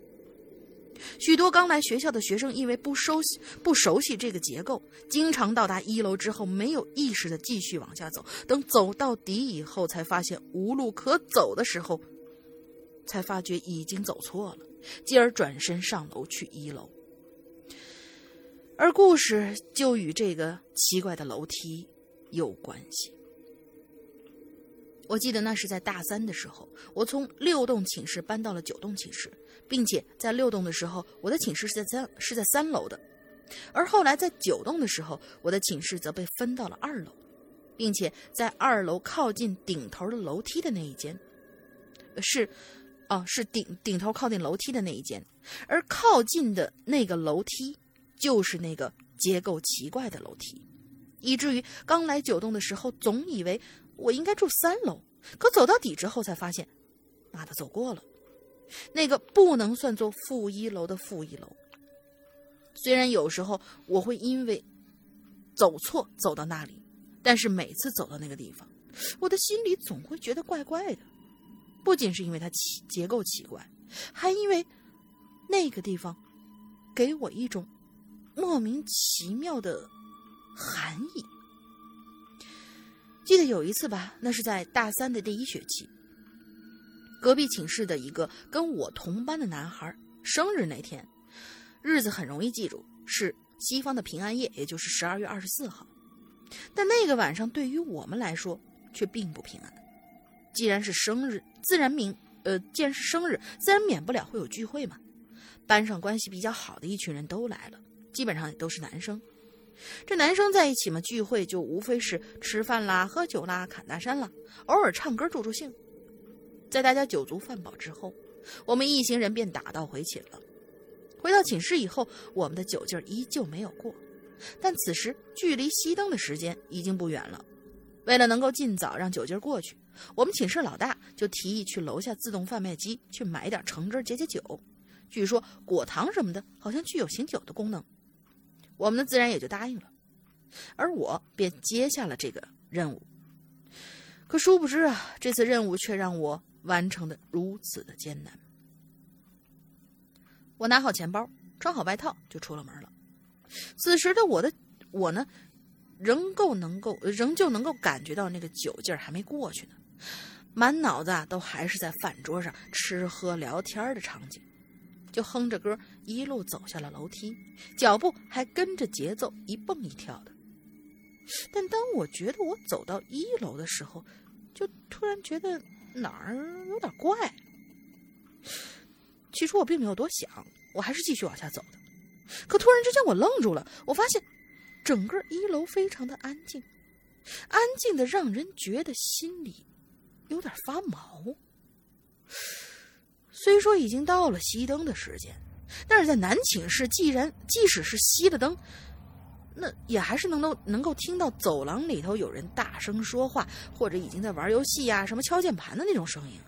许多刚来学校的学生因为不熟悉不熟悉这个结构，经常到达一楼之后没有意识的继续往下走，等走到底以后，才发现无路可走的时候，才发觉已经走错了，继而转身上楼去一楼。而故事就与这个奇怪的楼梯有关系。我记得那是在大三的时候，我从六栋寝室搬到了九栋寝室，并且在六栋的时候，我的寝室是在三是在三楼的，而后来在九栋的时候，我的寝室则被分到了二楼，并且在二楼靠近顶头的楼梯的那一间，是，哦，是顶顶头靠近楼梯的那一间，而靠近的那个楼梯就是那个结构奇怪的楼梯，以至于刚来九栋的时候，总以为我应该住三楼，可走到底之后才发现，妈的走过了，那个不能算作负一楼的负一楼。虽然有时候我会因为走错走到那里，但是每次走到那个地方，我的心里总会觉得怪怪的。不仅是因为它奇结构奇怪，还因为那个地方给我一种莫名其妙的含义。记得有一次吧，那是在大三的第一学期，隔壁寝室的一个跟我同班的男孩生日那天，日子很容易记住，是西方的平安夜，也就是十二月二十四号。但那个晚上对于我们来说却并不平安。既然是生日，自然免呃，既然是生日，自然免不了会有聚会嘛。班上关系比较好的一群人都来了，基本上也都是男生。这男生在一起嘛，聚会就无非是吃饭啦、喝酒啦、侃大山啦，偶尔唱歌助助兴。在大家酒足饭饱之后，我们一行人便打道回寝了。回到寝室以后，我们的酒劲儿依旧没有过，但此时距离熄灯的时间已经不远了。为了能够尽早让酒劲儿过去，我们寝室老大就提议去楼下自动贩卖机去买点橙汁解解酒。据说果糖什么的，好像具有醒酒的功能。我们自然也就答应了，而我便接下了这个任务。可殊不知啊，这次任务却让我完成的如此的艰难。我拿好钱包，穿好外套，就出了门了。此时的我的我呢，仍够能够，仍旧能够感觉到那个酒劲儿还没过去呢，满脑子啊都还是在饭桌上吃喝聊天的场景。就哼着歌一路走下了楼梯，脚步还跟着节奏一蹦一跳的。但当我觉得我走到一楼的时候，就突然觉得哪儿有点怪。起初我并没有多想，我还是继续往下走的。可突然之间，我愣住了，我发现整个一楼非常的安静，安静的让人觉得心里有点发毛。虽说已经到了熄灯的时间，但是在男寝室，既然即使是熄了灯，那也还是能够能够听到走廊里头有人大声说话，或者已经在玩游戏呀、什么敲键盘的那种声音。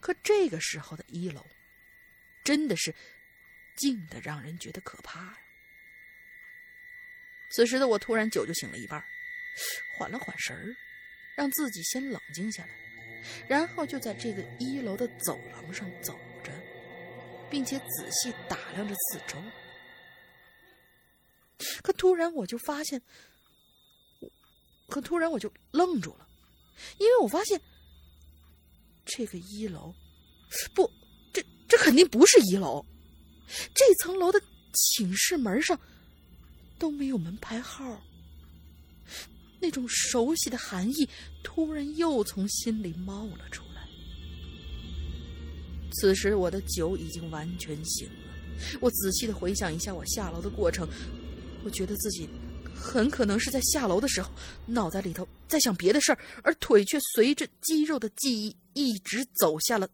可这个时候的一楼，真的是静的让人觉得可怕呀。此时的我突然酒就醒了一半，缓了缓神儿，让自己先冷静下来，然后就在这个一楼的走廊上走着，并且仔细打量着四周。可突然我就发现，可突然我就愣住了，因为我发现。这个一楼，不，这这肯定不是一楼。这层楼的寝室门上都没有门牌号。那种熟悉的寒意突然又从心里冒了出来。此时我的酒已经完全醒了。我仔细的回想一下我下楼的过程，我觉得自己。很可能是在下楼的时候，脑袋里头在想别的事儿，而腿却随着肌肉的记忆一直走下了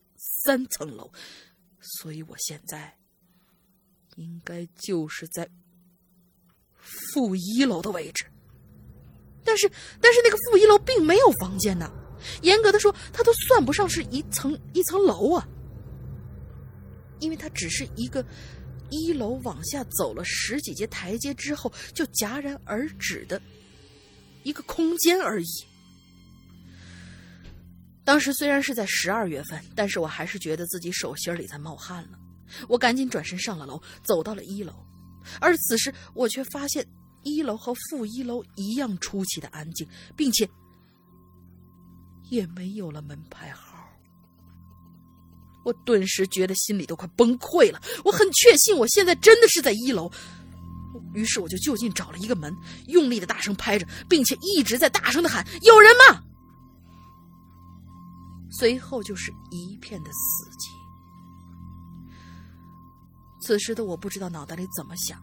三层楼，所以我现在应该就是在负一楼的位置。但是，但是那个负一楼并没有房间呢，严格的说，它都算不上是一层一层楼啊，因为它只是一个。一楼往下走了十几节台阶之后，就戛然而止的一个空间而已。当时虽然是在十二月份，但是我还是觉得自己手心里在冒汗了。我赶紧转身上了楼，走到了一楼，而此时我却发现一楼和负一楼一样出奇的安静，并且也没有了门牌号。我顿时觉得心里都快崩溃了。我很确信，我现在真的是在一楼。于是我就就近找了一个门，用力的大声拍着，并且一直在大声的喊：“有人吗？”随后就是一片的死寂。此时的我不知道脑袋里怎么想，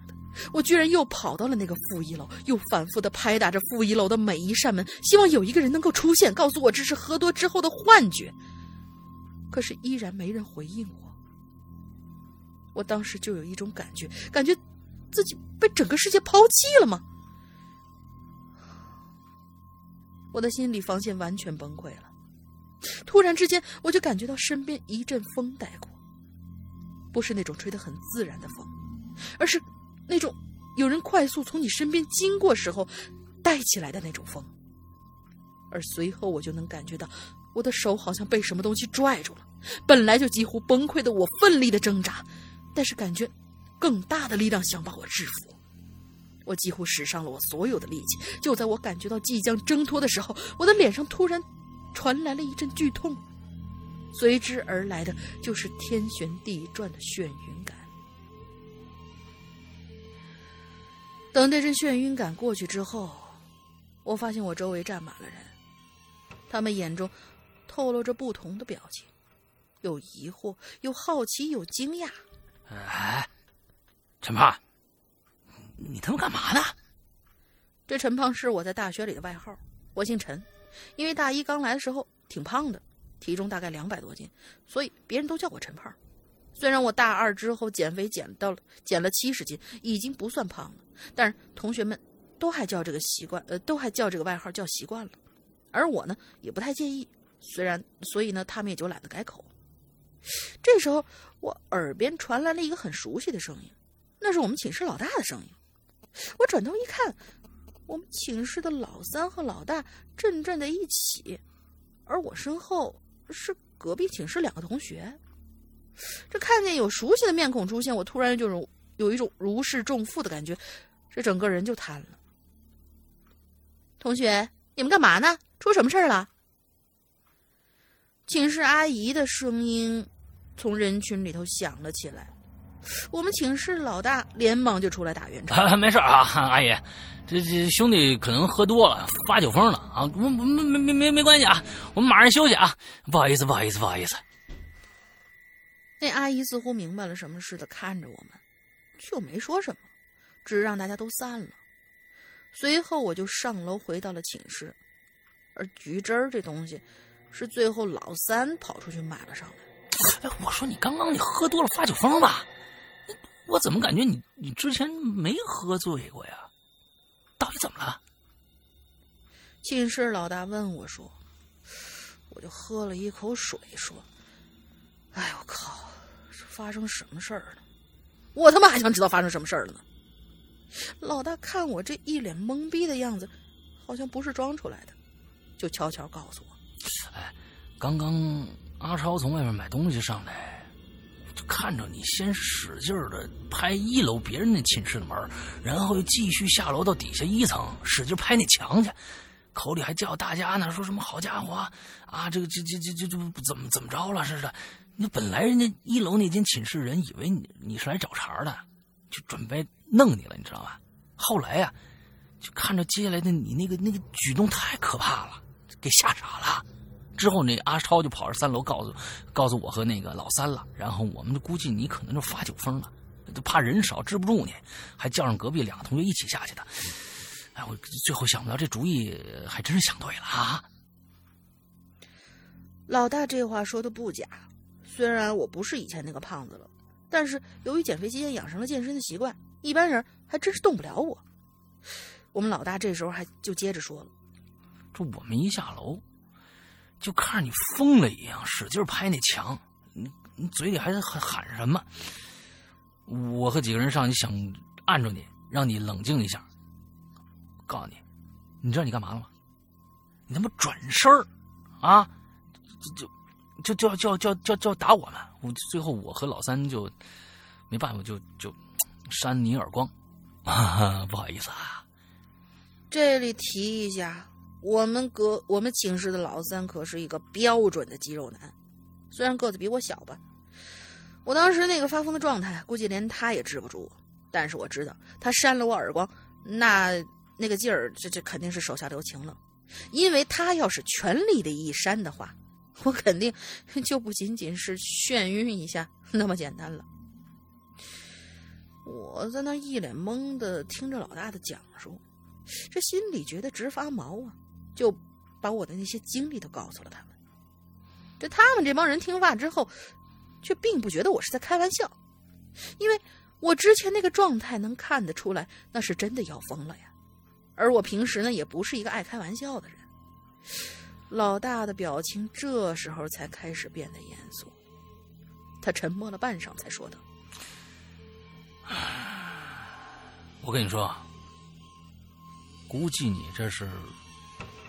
我居然又跑到了那个负一楼，又反复的拍打着负一楼的每一扇门，希望有一个人能够出现，告诉我这是喝多之后的幻觉。可是依然没人回应我。我当时就有一种感觉，感觉自己被整个世界抛弃了吗？我的心理防线完全崩溃了。突然之间，我就感觉到身边一阵风带过，不是那种吹得很自然的风，而是那种有人快速从你身边经过时候带起来的那种风。而随后，我就能感觉到。我的手好像被什么东西拽住了，本来就几乎崩溃的我奋力的挣扎，但是感觉更大的力量想把我制服。我几乎使上了我所有的力气，就在我感觉到即将挣脱的时候，我的脸上突然传来了一阵剧痛，随之而来的就是天旋地转的眩晕感。等那阵眩晕感过去之后，我发现我周围站满了人，他们眼中。透露着不同的表情，有疑惑，有好奇，有惊讶。哎，陈胖，你他妈干嘛呢？这陈胖是我在大学里的外号，我姓陈，因为大一刚来的时候挺胖的，体重大概两百多斤，所以别人都叫我陈胖。虽然我大二之后减肥减到了减了七十斤，已经不算胖了，但是同学们都还叫这个习惯，呃，都还叫这个外号叫习惯了，而我呢也不太介意。虽然，所以呢，他们也就懒得改口。这时候，我耳边传来了一个很熟悉的声音，那是我们寝室老大的声音。我转头一看，我们寝室的老三和老大正站在一起，而我身后是隔壁寝室两个同学。这看见有熟悉的面孔出现，我突然就有有一种如释重负的感觉，这整个人就瘫了。同学，你们干嘛呢？出什么事儿了？寝室阿姨的声音从人群里头响了起来，我们寝室老大连忙就出来打圆场。没事啊，阿姨，这这兄弟可能喝多了发酒疯了啊，没没没没没关系啊，我们马上休息啊，不好意思不好意思不好意思。那阿姨似乎明白了什么似的看着我们，却没说什么，只让大家都散了。随后我就上楼回到了寝室，而橘汁儿这东西是最后老三跑出去买了上来。哎，我说你刚刚你喝多了发酒疯吧？我怎么感觉你你之前没喝醉过呀？到底怎么了？寝室老大问我说：“我就喝了一口水，说，哎，我靠，这发生什么事儿了？我他妈还想知道发生什么事儿了呢。”老大看我这一脸懵逼的样子，好像不是装出来的，就悄悄告诉我：“哎，刚刚阿超从外面买东西上来，就看着你先使劲的拍一楼别人那寝室的门，然后又继续下楼到底下一层使劲拍那墙去。”口里还叫大家呢，说什么好家伙啊，这个这这这这这怎么怎么着了似的？那本来人家一楼那间寝室人以为你你是来找茬的，就准备弄你了，你知道吧？后来呀，就看着接下来的你那个那个举动太可怕了，给吓傻了。之后那阿超就跑上三楼告诉告诉我和那个老三了，然后我们就估计你可能就发酒疯了，就怕人少治不住你，还叫上隔壁两个同学一起下去的。哎，我最后想不到这主意，还真是想对了啊！老大这话说的不假，虽然我不是以前那个胖子了，但是由于减肥期间养成了健身的习惯，一般人还真是动不了我。我们老大这时候还就接着说了：“这我们一下楼，就看着你疯了一样，使劲拍那墙，你你嘴里还在喊喊什么？我和几个人上去想按住你，让你冷静一下。”告诉你，你知道你干嘛了吗？你他妈转身儿啊！就就就就要就要就要就要打我们！我最后我和老三就没办法，就就扇你耳光，不好意思啊。这里提一下，我们哥我们寝室的老三可是一个标准的肌肉男，虽然个子比我小吧。我当时那个发疯的状态，估计连他也治不住。但是我知道，他扇了我耳光，那。那个劲儿，这这肯定是手下留情了，因为他要是全力的一扇的话，我肯定 就不仅仅是眩晕一下那么简单了。我在那一脸懵的听着老大的讲述，这心里觉得直发毛啊，就把我的那些经历都告诉了他们。这他们这帮人听话之后，却并不觉得我是在开玩笑，因为我之前那个状态能看得出来，那是真的要疯了呀。而我平时呢，也不是一个爱开玩笑的人。老大的表情这时候才开始变得严肃，他沉默了半晌，才说道：“我跟你说，估计你这是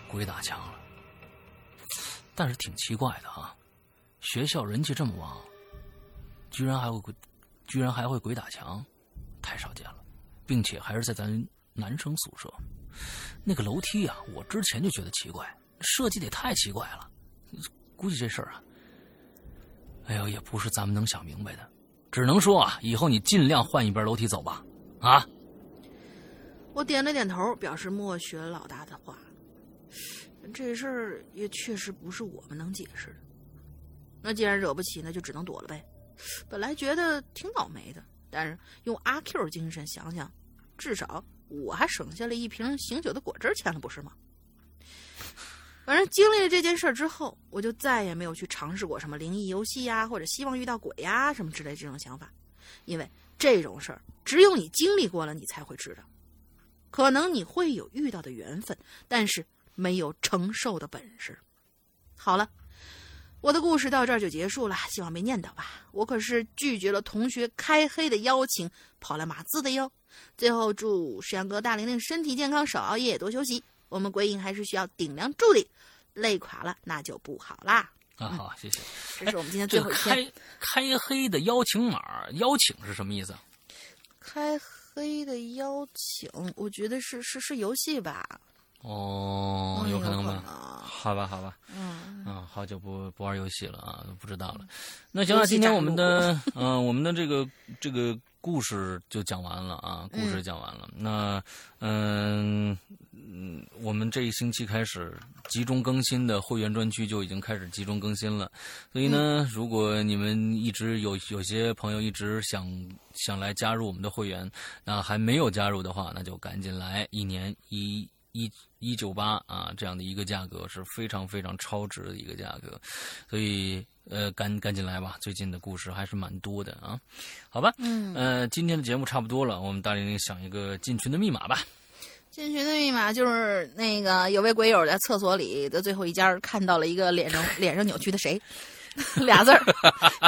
鬼打墙了。但是挺奇怪的啊，学校人气这么旺，居然还会鬼，居然还会鬼打墙，太少见了，并且还是在咱男生宿舍。”那个楼梯啊，我之前就觉得奇怪，设计的也太奇怪了。估计这事儿啊，哎呦，也不是咱们能想明白的。只能说啊，以后你尽量换一边楼梯走吧。啊，我点了点头，表示默许了老大的话。这事儿也确实不是我们能解释的。那既然惹不起，那就只能躲了呗。本来觉得挺倒霉的，但是用阿 Q 精神想想，至少。我还省下了一瓶醒酒的果汁钱了，不是吗？反正经历了这件事之后，我就再也没有去尝试过什么灵异游戏呀，或者希望遇到鬼呀什么之类这种想法，因为这种事儿只有你经历过了，你才会知道。可能你会有遇到的缘分，但是没有承受的本事。好了，我的故事到这儿就结束了，希望没念叨吧。我可是拒绝了同学开黑的邀请，跑来码字的哟。最后祝石阳哥大玲玲身体健康，少熬夜，多休息。我们鬼影还是需要顶梁柱的，累垮了那就不好啦。啊，好，谢谢。这是我们今天最后一天。开开黑的邀请码，邀请是什么意思？开黑的邀请，我觉得是是是游戏吧。哦，有可能吧？好吧，好吧。嗯。啊，好久不不玩游戏了啊，不知道了。那行了，今天我们的嗯，我们的这个这个故事就讲完了啊，故事讲完了。那嗯嗯，我们这一星期开始集中更新的会员专区就已经开始集中更新了。所以呢，如果你们一直有有些朋友一直想想来加入我们的会员，那还没有加入的话，那就赶紧来，一年一。一一九八啊，这样的一个价格是非常非常超值的一个价格，所以呃，赶赶紧来吧！最近的故事还是蛮多的啊，好吧，嗯，呃，今天的节目差不多了，我们大玲玲想一个进群的密码吧。进群的密码就是那个有位鬼友在厕所里的最后一家看到了一个脸上脸上扭曲的谁，俩字儿，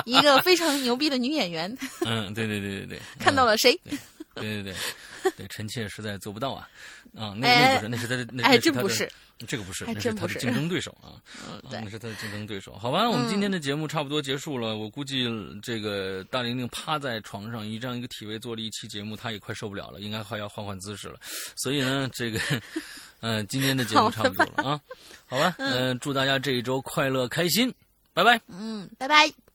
一个非常牛逼的女演员。嗯，对对对对对，看到了谁？对对对。对，臣妾实在做不到啊，啊，那那不是，那是他的，那哎，真不是，这个不是，那是他的竞争对手 啊，对，那是他的竞争对手。好吧，我们今天的节目差不多结束了，我估计这个大玲玲趴在床上以这样一个体位做了一期节目，她也快受不了了，应该快要换换姿势了。所以呢，这个，嗯，今天的节目差不多了啊，好吧，嗯，祝大家这一周快乐开心，拜拜，嗯，拜拜。